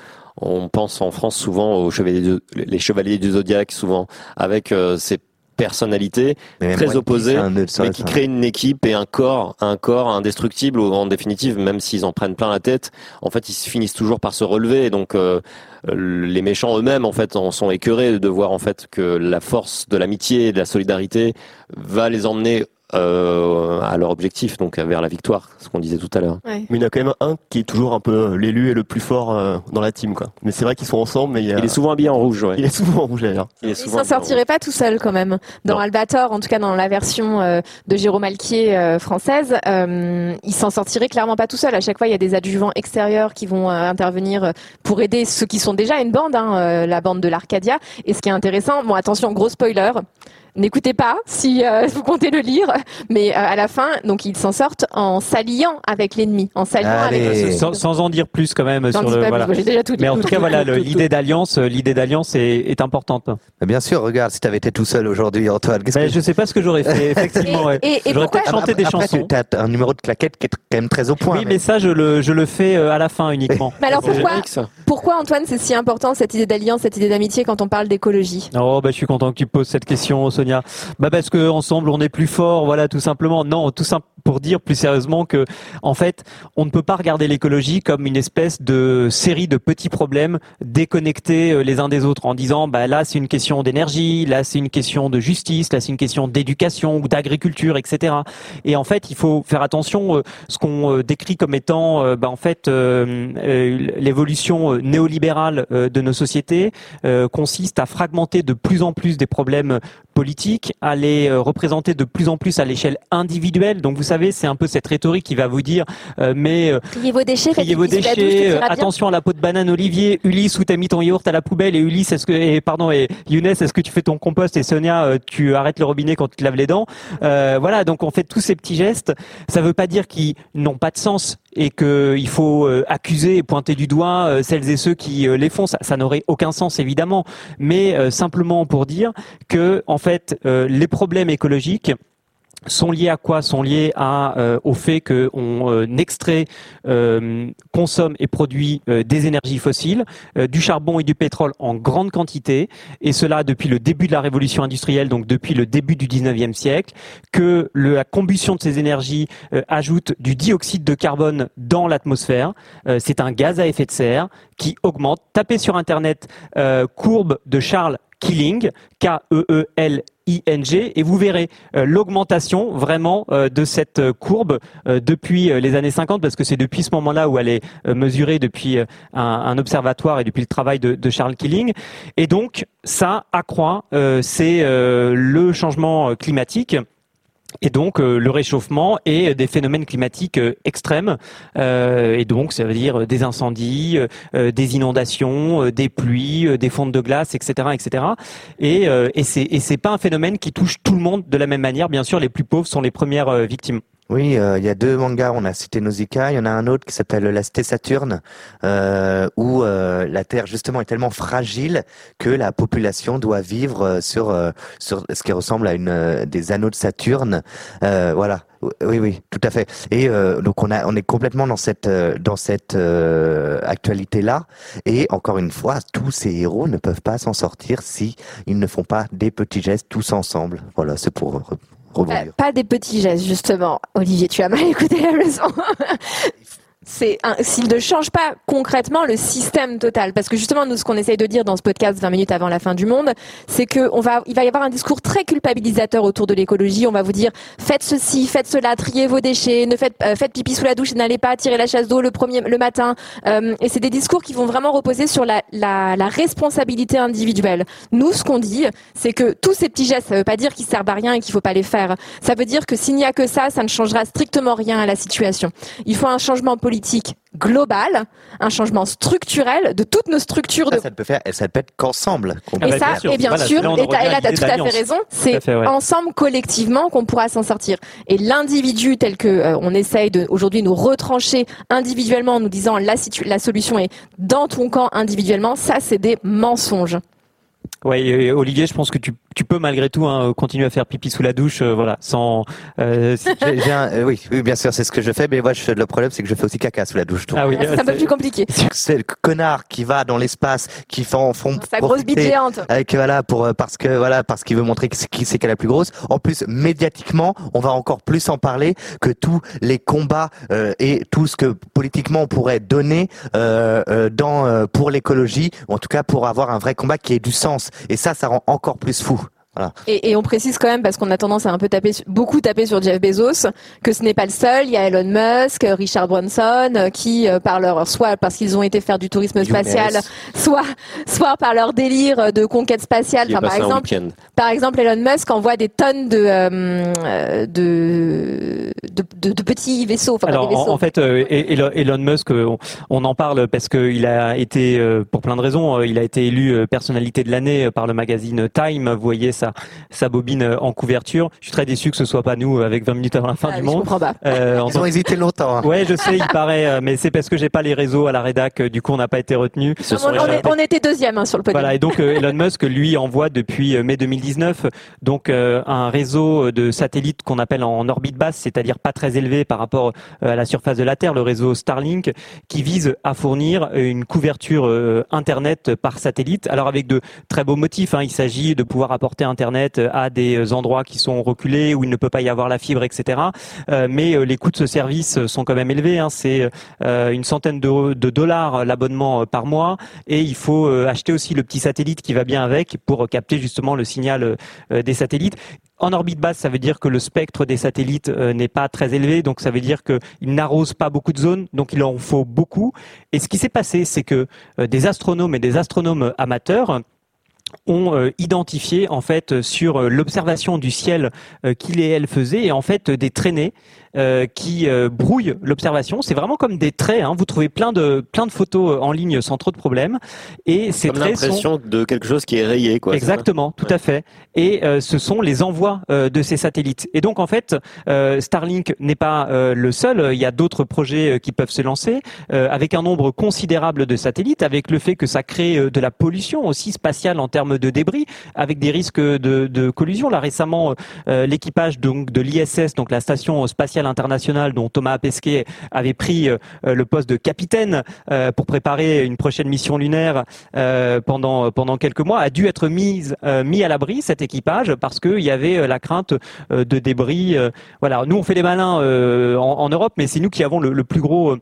[SPEAKER 4] On pense en France souvent aux chevaliers du, les chevaliers du zodiaque, souvent avec euh, ces personnalités très opposées, mais qui créent une équipe et un corps, un corps indestructible. En définitive, même s'ils en prennent plein la tête, en fait, ils finissent toujours par se relever. Et donc, euh, euh, les méchants eux-mêmes, en fait, en sont écœurés de voir en fait que la force de l'amitié et de la solidarité va les emmener euh, à leur objectif, donc vers la victoire, ce qu'on disait tout à l'heure.
[SPEAKER 2] Mais il y en a quand même un qui est toujours un peu l'élu et le plus fort euh, dans la team, quoi. Mais c'est vrai qu'ils sont ensemble, mais il y a...
[SPEAKER 4] Il est souvent habillé en rouge, ouais.
[SPEAKER 2] Il est souvent en rouge d'ailleurs.
[SPEAKER 4] Il est
[SPEAKER 3] Il s'en sortirait pas tout seul quand même. Dans
[SPEAKER 4] Non.
[SPEAKER 3] Albator, en tout cas dans la version euh, de Jérôme Alquier euh, française, euh, il s'en sortirait clairement pas tout seul. À chaque fois, il y a des adjuvants extérieurs qui vont euh, intervenir euh, pour aider ceux qui sont déjà une bande, hein, euh, la bande de l'Arcadia. Et ce qui est intéressant, bon attention, gros spoiler. N'écoutez pas si euh, vous comptez le lire, mais euh, à la fin, donc ils s'en sortent en s'alliant avec l'ennemi, en s'alliant avec
[SPEAKER 1] sans, sans en dire plus quand même sur le
[SPEAKER 3] plus,
[SPEAKER 1] voilà.
[SPEAKER 3] moi, j'ai déjà tout dit.
[SPEAKER 1] Mais en tout cas voilà, l'idée d'alliance, euh, l'idée d'alliance est, est importante.
[SPEAKER 5] Mais Bien sûr, regarde, si t'avais été tout seul aujourd'hui, Antoine, qu'est-ce
[SPEAKER 1] Ben,
[SPEAKER 5] que
[SPEAKER 1] je sais pas ce que j'aurais fait [LAUGHS] effectivement. ouais.
[SPEAKER 3] Et, et
[SPEAKER 1] J'aurais peut-être chanté des
[SPEAKER 5] Après,
[SPEAKER 1] chansons.
[SPEAKER 5] tu as un numéro de claquette qui est quand même très au point.
[SPEAKER 1] Oui, mais ça je le je le fais à la fin uniquement. [LAUGHS]
[SPEAKER 3] Mais alors pourquoi, pourquoi Antoine c'est si important cette idée d'alliance, cette idée d'amitié quand on parle d'écologie?
[SPEAKER 1] Oh bah je suis content que tu poses cette question Bah parce que ensemble on est plus fort, voilà tout simplement. Non, tout simple pour dire plus sérieusement que en fait, on ne peut pas regarder l'écologie comme une espèce de série de petits problèmes déconnectés euh, les uns des autres en disant bah là c'est une question d'énergie, là c'est une question de justice, là c'est une question d'éducation ou d'agriculture, etc. Et en fait, il faut faire attention. euh, ce qu'on euh, décrit comme étant bah, en fait l'évolution néolibérale de nos sociétés consiste à fragmenter de plus en plus des problèmes politiques, à les euh, représenter de plus en plus à l'échelle individuelle. Donc vous savez, c'est un peu cette rhétorique qui va vous dire euh, mais euh,
[SPEAKER 3] Triez vos déchets,
[SPEAKER 1] triez vos
[SPEAKER 3] douche,
[SPEAKER 1] déchets, attention à la peau de banane Olivier, Ulysse où t'as mis ton yaourt à la poubelle et Ulysse est-ce que et pardon et Younes est-ce que tu fais ton compost? Et Sonia euh, tu arrêtes le robinet quand tu te laves les dents. Euh, voilà, donc on fait tous ces petits gestes. Ça veut pas dire qu'ils n'ont pas de sens et que il faut euh, accuser et pointer du doigt euh, celles et ceux qui euh, les font. Ça, n'aurait aucun sens évidemment, mais euh, simplement pour dire que en fait euh, les problèmes écologiques sont liés à quoi? Sont liés euh, au fait que on euh, extrait, euh, consomme et produit des énergies fossiles, du charbon et du pétrole en grande quantité, et cela depuis le début de la révolution industrielle, donc depuis le début du 19e siècle, que la combustion de ces énergies ajoute du dioxyde de carbone dans l'atmosphère. C'est un gaz à effet de serre qui augmente. Tapez sur internet courbe de Charles Killing, K-E-E-L-I-N-G, et vous verrez euh, l'augmentation vraiment euh, de cette euh, courbe depuis les années 50, parce que c'est depuis ce moment-là où elle est mesurée depuis un, observatoire et depuis le travail de, Charles Killing. Et donc, ça accroît, c'est le changement climatique. Et donc euh, le réchauffement et des phénomènes climatiques euh, extrêmes. Euh, et donc ça veut dire euh, des incendies, euh, des inondations, des pluies, des fontes de glace, etc., etc. Et, et c'est pas un phénomène qui touche tout le monde de la même manière. Bien sûr, les plus pauvres sont les premières victimes.
[SPEAKER 5] Oui, euh, il y a deux mangas. On a cité Nausicaa. Il y en a un autre qui s'appelle La Cité Saturne, euh, où euh, la Terre justement est tellement fragile que la population doit vivre euh, sur euh, sur ce qui ressemble à une des anneaux de Saturne. Voilà. Oui, oui, tout à fait. Et donc on a, on est complètement dans cette, dans cette actualité là. Et encore une fois, tous ces héros ne peuvent pas s'en sortir si ils ne font pas des petits gestes tous ensemble. Voilà, c'est pour rebondir.
[SPEAKER 3] Euh, pas des petits gestes, justement. Olivier, tu as mal [LAUGHS] écouté la leçon. C'est s'il ne change pas concrètement le système total, parce que justement nous ce qu'on essaye de dire dans ce podcast 20 minutes avant la fin du monde, c'est que on va, il va y avoir un discours très culpabilisateur autour de l'écologie. On va vous dire faites ceci, faites cela, triez vos déchets, ne faites, euh, faites pipi sous la douche et n'allez pas tirer la chasse d'eau le premier le matin. Euh, et c'est des discours qui vont vraiment reposer sur la, la, la responsabilité individuelle. Nous ce qu'on dit, c'est que tous ces petits gestes, ça veut pas dire qu'ils servent à rien et qu'il faut pas les faire. Ça veut dire que s'il n'y a que ça, ça ne changera strictement rien à la situation. Il faut un changement politique global, un changement structurel de toutes nos structures de
[SPEAKER 5] Ça, ne peut faire, ça ne peut être qu'ensemble. qu'on
[SPEAKER 3] et
[SPEAKER 5] peut
[SPEAKER 3] ça, et bien sûr, et là, tu as tout à fait raison, c'est ensemble, collectivement, qu'on pourra s'en sortir. Et l'individu tel que euh, on essaye de aujourd'hui nous retrancher individuellement en nous disant la, situ- la solution est dans ton camp individuellement, ça, c'est des mensonges.
[SPEAKER 1] Et Olivier, je pense que tu, tu peux malgré tout hein, continuer à faire pipi sous la douche, euh, voilà, sans. euh, [LAUGHS] si-
[SPEAKER 5] un- euh, oui, oui, bien sûr, c'est ce que je fais, mais moi, je, le problème, c'est que je fais aussi caca sous la douche. donc.
[SPEAKER 1] Ah oui, [LAUGHS]
[SPEAKER 3] C'est un peu plus compliqué.
[SPEAKER 5] C'est le connard qui va dans l'espace, qui fait en fond
[SPEAKER 3] Sa grosse bite géante.
[SPEAKER 5] avec voilà pour euh, parce que voilà parce qu'il veut montrer qui c'est qu'elle est la plus grosse. En plus, médiatiquement, on va encore plus en parler que tous les combats euh, et tout ce que politiquement on pourrait donner euh, euh, dans euh, pour l'écologie, ou en tout cas pour avoir un vrai combat qui ait du sens. Et ça, ça rend encore plus fou. Voilà.
[SPEAKER 3] Et, et on précise quand même, parce qu'on a tendance à un peu taper, beaucoup taper sur Jeff Bezos, que ce n'est pas le seul. Il y a Elon Musk, Richard Branson, euh, qui, euh, par leur, soit parce qu'ils ont été faire du tourisme spatial, soit, soit par leur délire de conquête spatiale. Enfin, par exemple, par exemple, Elon Musk envoie des tonnes de, euh, de, de, de- de petits vaisseaux. Enfin,
[SPEAKER 1] Alors
[SPEAKER 3] des
[SPEAKER 1] en,
[SPEAKER 3] vaisseaux.
[SPEAKER 1] en fait, euh, Elon Musk, on, on en parle parce qu'il a été, pour plein de raisons, il a été élu personnalité de l'année par le magazine Time. Vous voyez sa, sa bobine euh, en couverture. Je suis très déçu que ce soit pas nous euh, avec 20 minutes avant la fin
[SPEAKER 3] Ah
[SPEAKER 1] du monde.
[SPEAKER 3] comprends pas.
[SPEAKER 1] Euh, en
[SPEAKER 5] Ils ont hésité longtemps. hein.
[SPEAKER 1] Ouais, je sais, il paraît, euh, mais c'est parce que j'ai pas les réseaux à la rédac, du coup on n'a pas été retenu.
[SPEAKER 3] on, on est- on était deuxième hein, sur le podium.
[SPEAKER 1] Voilà, et donc euh, Elon Musk, lui, envoie depuis mai 2019 donc euh, un réseau de satellites qu'on appelle en orbite basse, c'est-à-dire pas très élevé par rapport à la surface de la Terre, le réseau Starlink, qui vise à fournir une couverture euh, Internet par satellite. Alors avec de très beaux motifs, hein, il s'agit de pouvoir apporter Internet à des endroits qui sont reculés où il ne peut pas y avoir la fibre, etc. Euh, mais euh, les coûts de ce service sont quand même élevés. Hein, c'est euh, une centaine de, dollars euh, l'abonnement euh, par mois et il faut euh, acheter aussi le petit satellite qui va bien avec pour capter justement le signal euh, des satellites. En orbite basse, ça veut dire que le spectre des satellites euh, n'est pas très élevé, donc ça veut dire qu'ils n'arrosent pas beaucoup de zones, donc il en faut beaucoup. Et ce qui s'est passé, c'est que euh, des astronomes et des astronomes amateurs ont euh, identifié en fait sur euh, l'observation du ciel euh, qu'il et elle faisaient et en fait des traînées euh, qui euh, brouillent l'observation. C'est vraiment comme des traits. Hein. Vous trouvez plein de plein de photos euh, en ligne sans trop de problèmes. Et ces
[SPEAKER 4] Comme
[SPEAKER 1] traits sont
[SPEAKER 4] l'impression de quelque chose qui est rayé, quoi.
[SPEAKER 1] Exactement, tout à fait. Et euh, ce sont les envois euh, de ces satellites. Et donc en fait, euh, Starlink n'est pas euh, le seul. Il y a d'autres projets euh, qui peuvent se lancer euh, avec un nombre considérable de satellites, avec le fait que ça crée euh, de la pollution aussi spatiale en termes de débris, avec des risques de, collusion. Là récemment, euh, l'équipage de l'ISS, donc la station spatiale internationale, dont Thomas Pesquet avait pris euh, le poste de capitaine euh, pour préparer une prochaine mission lunaire pendant quelques mois, a dû être mis à l'abri cet équipage parce qu'il y avait la crainte de débris. voilà, nous on fait les malins en, Europe, mais c'est nous qui avons le plus gros.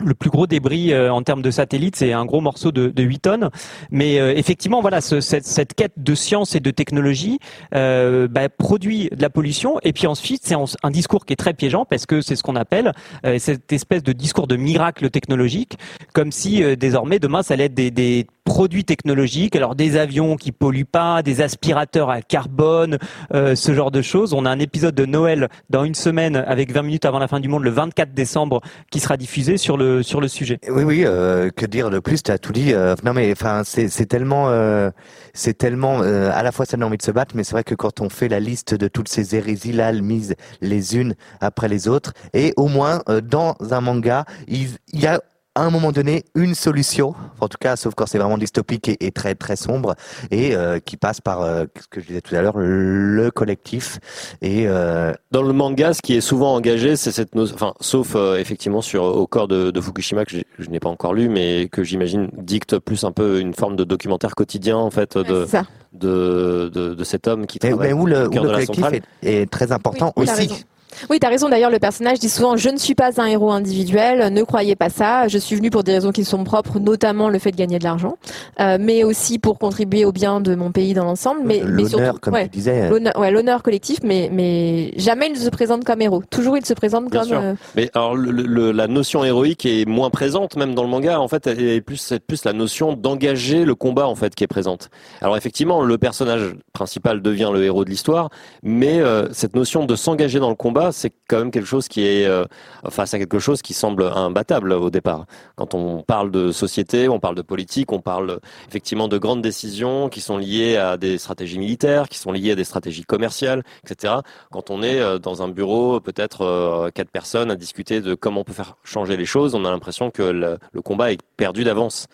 [SPEAKER 1] Le plus gros débris euh, en termes de satellites, c'est un gros morceau de, de 8 tonnes. Mais euh, effectivement, voilà, ce- cette, cette quête de science et de technologie euh, bah, produit de la pollution. Et puis ensuite, c'est un discours qui est très piégeant parce que c'est ce qu'on appelle euh, cette espèce de discours de miracle technologique, comme si euh, désormais demain, ça allait être des, des produits technologiques, alors des avions qui polluent pas, des aspirateurs à carbone, euh, ce genre de choses. On a un épisode de Noël dans une semaine avec 20 minutes avant la fin du monde, le 24 décembre, qui sera diffusé sur le sur le sujet.
[SPEAKER 5] Oui, oui. euh, que dire de plus? Tu as tout dit. euh, non, mais enfin, c'est tellement, euh, c'est tellement. euh, à la fois, ça donne envie de se battre, mais c'est vrai que quand on fait la liste de toutes ces hérésies là mises les unes après les autres, et au moins euh, dans un manga, il y a à un moment donné une solution, en tout cas, sauf quand c'est vraiment dystopique et, et très très sombre, et euh, qui passe par euh, ce que je disais tout à l'heure, le collectif. Et euh,
[SPEAKER 4] Dans le manga, ce qui est souvent engagé, c'est cette notion, enfin, sauf euh, effectivement sur au corps de, de Fukushima que je n'ai pas encore lu, mais que j'imagine dicte plus un peu une forme de documentaire quotidien en fait de
[SPEAKER 3] ça.
[SPEAKER 4] de, de, de cet homme qui travaille
[SPEAKER 5] mais où le,
[SPEAKER 4] au
[SPEAKER 5] où le
[SPEAKER 4] de
[SPEAKER 5] collectif est, est très important
[SPEAKER 3] Oui,
[SPEAKER 5] aussi.
[SPEAKER 3] Oui, t'as raison. D'ailleurs, le personnage dit souvent "Je ne suis pas un héros individuel. Ne croyez pas ça. Je suis venu pour des raisons qui sont propres, notamment le fait de gagner de l'argent, euh, mais aussi pour contribuer au bien de mon pays dans l'ensemble. Mais, mais
[SPEAKER 5] L'honneur,
[SPEAKER 3] surtout,
[SPEAKER 5] comme
[SPEAKER 3] ouais,
[SPEAKER 5] tu disais.
[SPEAKER 3] l'honneur, ouais, l'honneur collectif. Mais, mais jamais il ne se présente comme héros. Toujours, il se présente
[SPEAKER 4] Bien
[SPEAKER 3] comme.
[SPEAKER 4] sûr.
[SPEAKER 3] euh,
[SPEAKER 4] Mais alors le- le- la notion héroïque est moins présente même dans le manga. En fait, plus c'est plus la notion d'engager le combat en fait qui est présente. Alors effectivement, le personnage principal devient le héros de l'histoire, mais euh, cette notion de s'engager dans le combat, c'est quand même quelque chose qui est euh, face à quelque chose qui semble imbattable au départ. Quand on parle de société, on parle de politique, on parle effectivement de grandes décisions qui sont liées à des stratégies militaires, qui sont liées à des stratégies commerciales, etc. Quand on est euh, dans un bureau, peut-être euh, quatre personnes à discuter de comment on peut faire changer les choses, on a l'impression que le, le combat est perdu d'avance.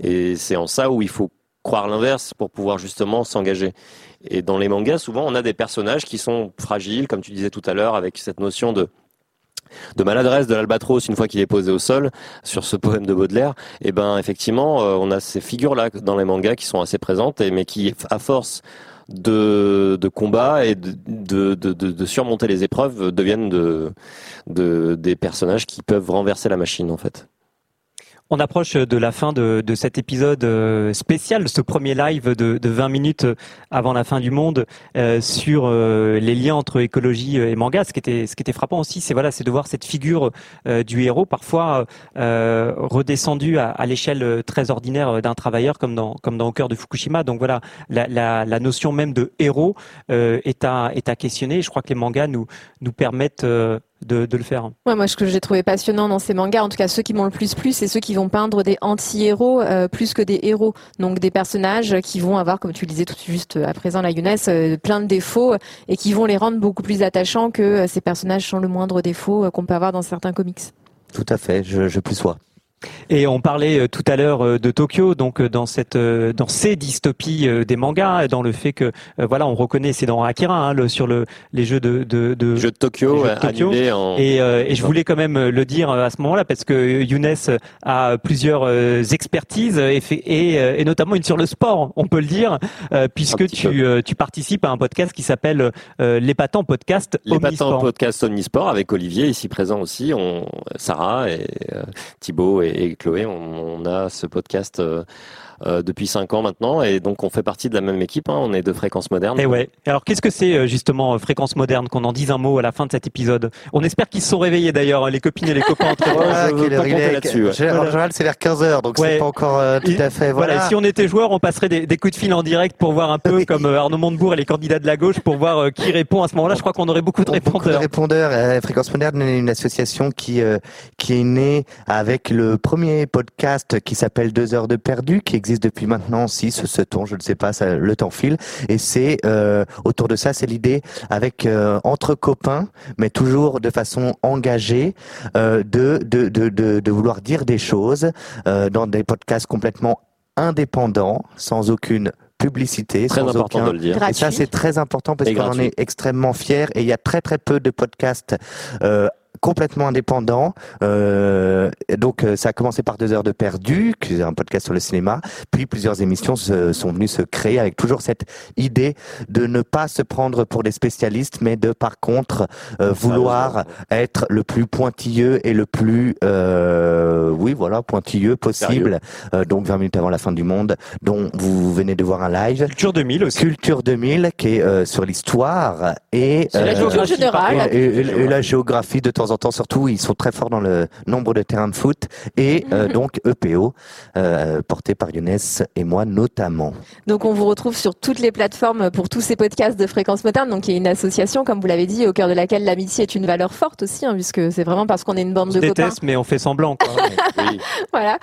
[SPEAKER 4] Et c'est en ça où il faut croire l'inverse pour pouvoir justement s'engager. Et dans les mangas, souvent, on a des personnages qui sont fragiles, comme tu disais tout à l'heure, avec cette notion de maladresse de l'albatros une fois qu'il est posé au sol sur ce poème de Baudelaire et ben effectivement euh, on a ces figures là dans les mangas qui sont assez présentes mais qui à force de, combat et de, surmonter les épreuves deviennent de, de, des personnages qui peuvent renverser la machine en fait.
[SPEAKER 1] On approche de la fin de, cet épisode euh, spécial, ce premier live de, de 20 minutes avant la fin du monde euh, sur euh, les liens entre écologie et manga. Ce qui était, frappant aussi, c'est de voir cette figure euh, du héros parfois euh, redescendue à, l'échelle très ordinaire d'un travailleur, comme dans, Au cœur de Fukushima. Donc voilà, la, notion même de héros euh, est à, est à questionner. Je crois que les mangas nous, permettent euh, de, de le faire.
[SPEAKER 3] Ouais, moi, ce que j'ai trouvé passionnant dans ces mangas, en tout cas ceux qui m'ont le plus plu, c'est ceux qui vont peindre des anti-héros euh, plus que des héros. Donc des personnages qui vont avoir, comme tu le disais tout juste à présent, la Younes, euh, plein de défauts et qui vont les rendre beaucoup plus attachants que euh, ces personnages sans le moindre défaut euh, qu'on peut avoir dans certains comics.
[SPEAKER 5] Tout à fait, je, je plus sois.
[SPEAKER 1] Et on parlait euh, tout à l'heure euh, de Tokyo, donc euh, dans cette, dans ces dystopies des mangas, dans le fait que, voilà, on reconnaît, c'est dans Akira, hein, le, sur le, les jeux de, de, de
[SPEAKER 4] Jeux de Tokyo,
[SPEAKER 1] jeux de Tokyo.
[SPEAKER 4] en-
[SPEAKER 1] Et, euh, et je voulais quand même le dire à ce moment-là parce que Younes a plusieurs expertises et, fait- et, et notamment une sur le sport, on peut le dire, euh, puisque tu, euh, tu participes à un podcast qui s'appelle euh, l'épatant podcast Omnisport.
[SPEAKER 4] podcast Omnisport avec Olivier ici présent aussi, on, Sarah et Thibaut et, et Chloé, on, a ce podcast euh, depuis cinq ans maintenant et donc on fait partie de la même équipe. hein, on est de Fréquence Moderne.
[SPEAKER 1] Et ouais. Alors qu'est-ce que c'est euh, justement euh, fréquence moderne qu'on en dise un mot à la fin de cet épisode? On espère qu'ils se sont réveillés d'ailleurs, hein, les copines et les copains entre [LAUGHS]
[SPEAKER 5] Ah,
[SPEAKER 4] je veux
[SPEAKER 5] quelle heure
[SPEAKER 4] pas
[SPEAKER 5] il
[SPEAKER 4] compter
[SPEAKER 5] est
[SPEAKER 4] là-dessus, ouais.
[SPEAKER 5] En général, c'est vers 15h, donc
[SPEAKER 1] Ouais.
[SPEAKER 5] c'est pas encore euh, tout à fait. Voilà.
[SPEAKER 1] Voilà, si on était joueur, on passerait des, des coups de fil en direct pour voir un peu comme euh, Arnaud Montebourg et les candidats de la gauche pour voir euh, qui répond à ce moment-là. Je crois qu'on aurait beaucoup de
[SPEAKER 5] Beaucoup de
[SPEAKER 1] répondeurs.
[SPEAKER 5] répondeurs. Euh, Fréquence Moderne est une association qui euh, qui est née avec le premier podcast qui s'appelle Deux heures de perdu, qui existe depuis maintenant six, sept ans, je ne sais pas, ça, le temps file. Et c'est euh, autour de ça, c'est l'idée avec euh, entre copains, mais toujours de façon engagée, euh, de, de de de de vouloir dire des choses euh, dans des podcasts complètement indépendants, sans aucune publicité,
[SPEAKER 4] Très
[SPEAKER 5] sans
[SPEAKER 4] important
[SPEAKER 5] aucun...
[SPEAKER 4] de le dire.
[SPEAKER 5] Et ça, c'est très important parce qu'on en est extrêmement fiers et il y a très très peu de podcasts euh, complètement indépendants. Euh, donc euh, ça a commencé par deux heures de perdu, qui est un podcast sur le cinéma, puis plusieurs émissions se, sont venues se créer avec toujours cette idée de ne pas se prendre pour des spécialistes, mais de par contre euh, vouloir être le plus pointilleux et le plus euh, oui voilà pointilleux possible. Euh, donc 20 minutes avant la fin du monde, dont vous venez de voir un live.
[SPEAKER 1] Culture 2000 aussi.
[SPEAKER 5] Culture 2000 qui est euh, sur l'histoire et
[SPEAKER 1] la
[SPEAKER 5] euh,
[SPEAKER 1] géographie,
[SPEAKER 3] générale.
[SPEAKER 5] et, et- et la géographie de temps temps en temps, surtout, ils sont très forts dans le nombre de terrains de foot et [LAUGHS] euh, donc EPO, euh, porté par Younes et moi notamment.
[SPEAKER 3] Donc on vous retrouve sur toutes les plateformes pour tous ces podcasts de Fréquence Moderne, donc il y a une association, comme vous l'avez dit, au cœur de laquelle l'amitié est une valeur forte aussi, hein, puisque c'est vraiment parce qu'on est une bande
[SPEAKER 1] Je
[SPEAKER 3] de copains.
[SPEAKER 1] déteste, mais on fait semblant. Quoi. [LAUGHS]
[SPEAKER 3] voilà.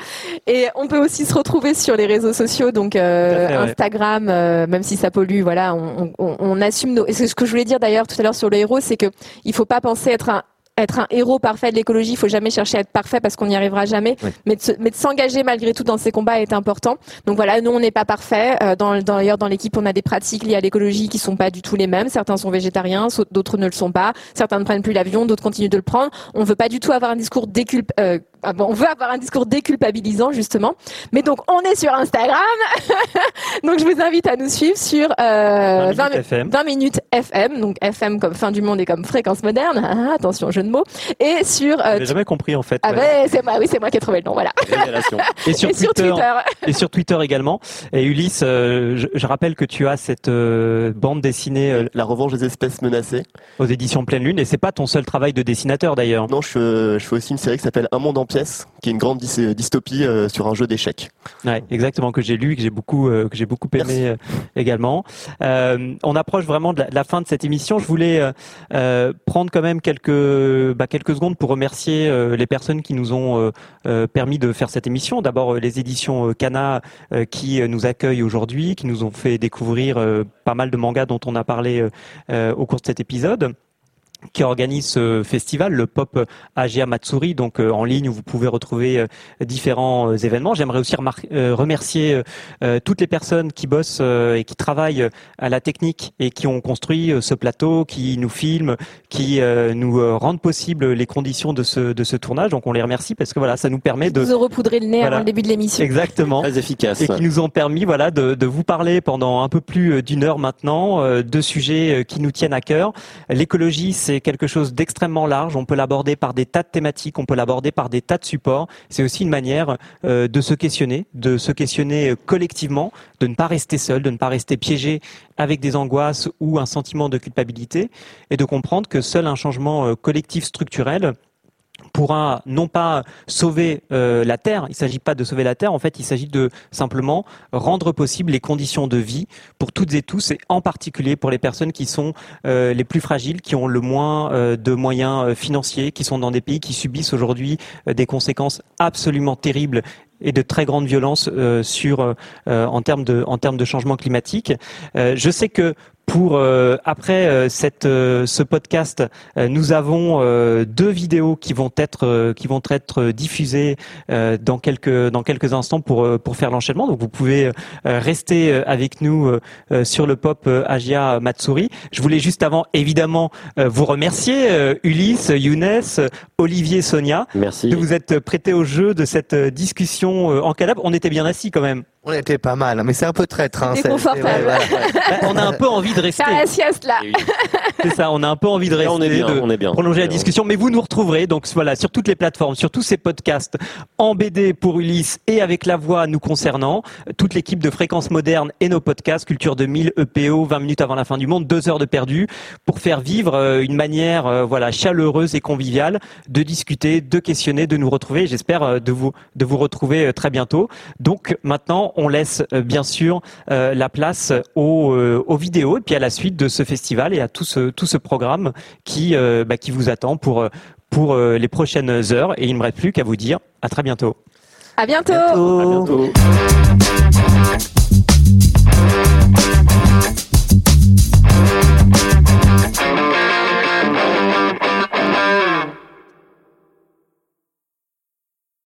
[SPEAKER 3] Et on peut aussi se retrouver sur les réseaux sociaux, donc euh,
[SPEAKER 1] fait, ouais.
[SPEAKER 3] Instagram, euh, même si ça pollue, voilà, on, on- on assume nos. Et ce que je voulais dire d'ailleurs tout à l'heure sur le héros, c'est que il faut pas penser être un être un héros parfait de l'écologie, il faut jamais chercher à être parfait parce qu'on n'y arrivera jamais.
[SPEAKER 5] Oui.
[SPEAKER 3] Mais de, se- s'engager malgré tout dans ces combats est important. Donc voilà, nous on n'est pas parfait. Euh, dans, d'ailleurs dans l'équipe on a des pratiques liées à l'écologie qui sont pas du tout les mêmes. Certains sont végétariens, d'autres ne le sont pas. Certains ne prennent plus l'avion, d'autres continuent de le prendre. On veut pas du tout avoir un discours déculp. euh, ah bon, on veut avoir un discours déculpabilisant justement. Mais donc on est sur Instagram. [LAUGHS] donc je vous invite à nous suivre sur euh,
[SPEAKER 1] 20 minutes FM.
[SPEAKER 3] 20 minutes FM. Donc FM comme fin du monde et comme fréquence moderne. Ah, attention jeu de mots. Et sur euh,
[SPEAKER 1] J'ai jamais compris en fait.
[SPEAKER 3] ah
[SPEAKER 1] ouais.
[SPEAKER 3] ben c'est moi, oui c'est moi qui ai trouvé le nom, voilà. [LAUGHS]
[SPEAKER 1] Et sur,
[SPEAKER 3] Et sur
[SPEAKER 1] Twitter,
[SPEAKER 3] Twitter.
[SPEAKER 1] et sur Twitter également. Et Ulysse, euh, je, je rappelle que tu as cette euh, bande dessinée euh,
[SPEAKER 2] La revanche des espèces menacées.
[SPEAKER 1] aux éditions Pleine Lune, et c'est pas ton seul travail de dessinateur d'ailleurs.
[SPEAKER 2] Non, je fais, je fais aussi une série qui s'appelle Un monde en pièces, qui est une grande dys- dystopie euh, sur un jeu d'échecs.
[SPEAKER 1] Ouais, exactement que j'ai lu, que j'ai beaucoup, euh, que j'ai beaucoup aimé euh, également. Euh, on approche vraiment de la, de la fin de cette émission. Je voulais euh, euh, prendre quand même quelques, bah, quelques secondes pour remercier euh, les personnes qui nous ont euh, euh, permis de faire cette émission. D'abord euh, les éditions euh, euh, qui euh, nous accueillent aujourd'hui, qui nous ont fait découvrir euh, pas mal de mangas dont on a parlé euh, euh, au cours de cet épisode qui organise ce festival, le Pop Agia Matsuri, donc euh, en ligne où vous pouvez retrouver euh, différents euh, événements. J'aimerais aussi euh, remercier toutes les personnes qui bossent euh, et qui travaillent à la technique et qui ont construit ce plateau, qui nous filment, qui euh, nous rendent possible les conditions de ce de ce tournage. Donc on les remercie parce que voilà, ça nous permet de
[SPEAKER 3] Vous repoudré le nez
[SPEAKER 1] Voilà.
[SPEAKER 3] avant le début de l'émission.
[SPEAKER 1] Exactement.
[SPEAKER 4] Très efficace.
[SPEAKER 1] Et qui nous ont permis voilà, de, de vous parler pendant un peu plus d'une heure maintenant euh, de sujets qui nous tiennent à cœur. L'écologie, c'est quelque chose d'extrêmement large. On peut l'aborder par des tas de thématiques, on peut l'aborder par des tas de supports. C'est aussi une manière euh, de se questionner, de se questionner euh, collectivement, de ne pas rester seul, de ne pas rester piégé avec des angoisses ou un sentiment de culpabilité, et de comprendre que seul un changement euh, collectif structurel pourra non pas sauver euh, la Terre, il ne s'agit pas de sauver la Terre, en fait il s'agit de simplement rendre possible les conditions de vie pour toutes et tous, et en particulier pour les personnes qui sont euh, les plus fragiles, qui ont le moins euh, de moyens financiers, qui sont dans des pays qui subissent aujourd'hui des conséquences absolument terribles et de très grande violence euh, sur en termes de changement climatique. Je sais que pour euh, après euh, cette euh, ce podcast, euh, nous avons euh, deux vidéos qui vont être euh, qui vont être diffusées euh, dans quelques dans quelques instants pour pour faire l'enchaînement. Donc vous pouvez euh, rester avec nous sur le pop Agia Matsuri. Je voulais juste avant évidemment euh, vous remercier euh, Ulysse, Younes, Olivier, Sonia
[SPEAKER 4] Merci.
[SPEAKER 1] de vous être prêtés au jeu de cette discussion euh, en canapé. On était bien assis quand même.
[SPEAKER 5] On était pas mal, mais c'est un peu traître. Hein,
[SPEAKER 3] C'est
[SPEAKER 5] c'est-
[SPEAKER 3] confortable.
[SPEAKER 5] c'est- ouais.
[SPEAKER 1] Bah, on a un peu envie de rester.
[SPEAKER 3] Faire la sieste là. [LAUGHS]
[SPEAKER 1] C'est ça, on a un peu envie de rester,
[SPEAKER 4] on est bien,
[SPEAKER 1] de
[SPEAKER 4] on est bien.
[SPEAKER 1] prolonger la
[SPEAKER 4] On est
[SPEAKER 1] discussion, mais vous nous retrouverez donc voilà sur toutes les plateformes, sur tous ces podcasts en BD pour Ulysse et avec la voix nous concernant, toute l'équipe de Fréquence Moderne et nos podcasts Culture 2000, EPO, 20 minutes avant la fin du monde, deux heures de perdu pour faire vivre euh, une manière euh, voilà chaleureuse et conviviale de discuter, de questionner, de nous retrouver. J'espère euh, de vous de vous retrouver très bientôt. Donc maintenant, on laisse euh, bien sûr euh, la place euh, aux, vidéos et puis à la suite de ce festival et à tout ce, programme bah, qui, vous attend pour, les prochaines heures. Et il ne me reste plus qu'à vous dire à très bientôt.
[SPEAKER 3] À
[SPEAKER 2] bientôt.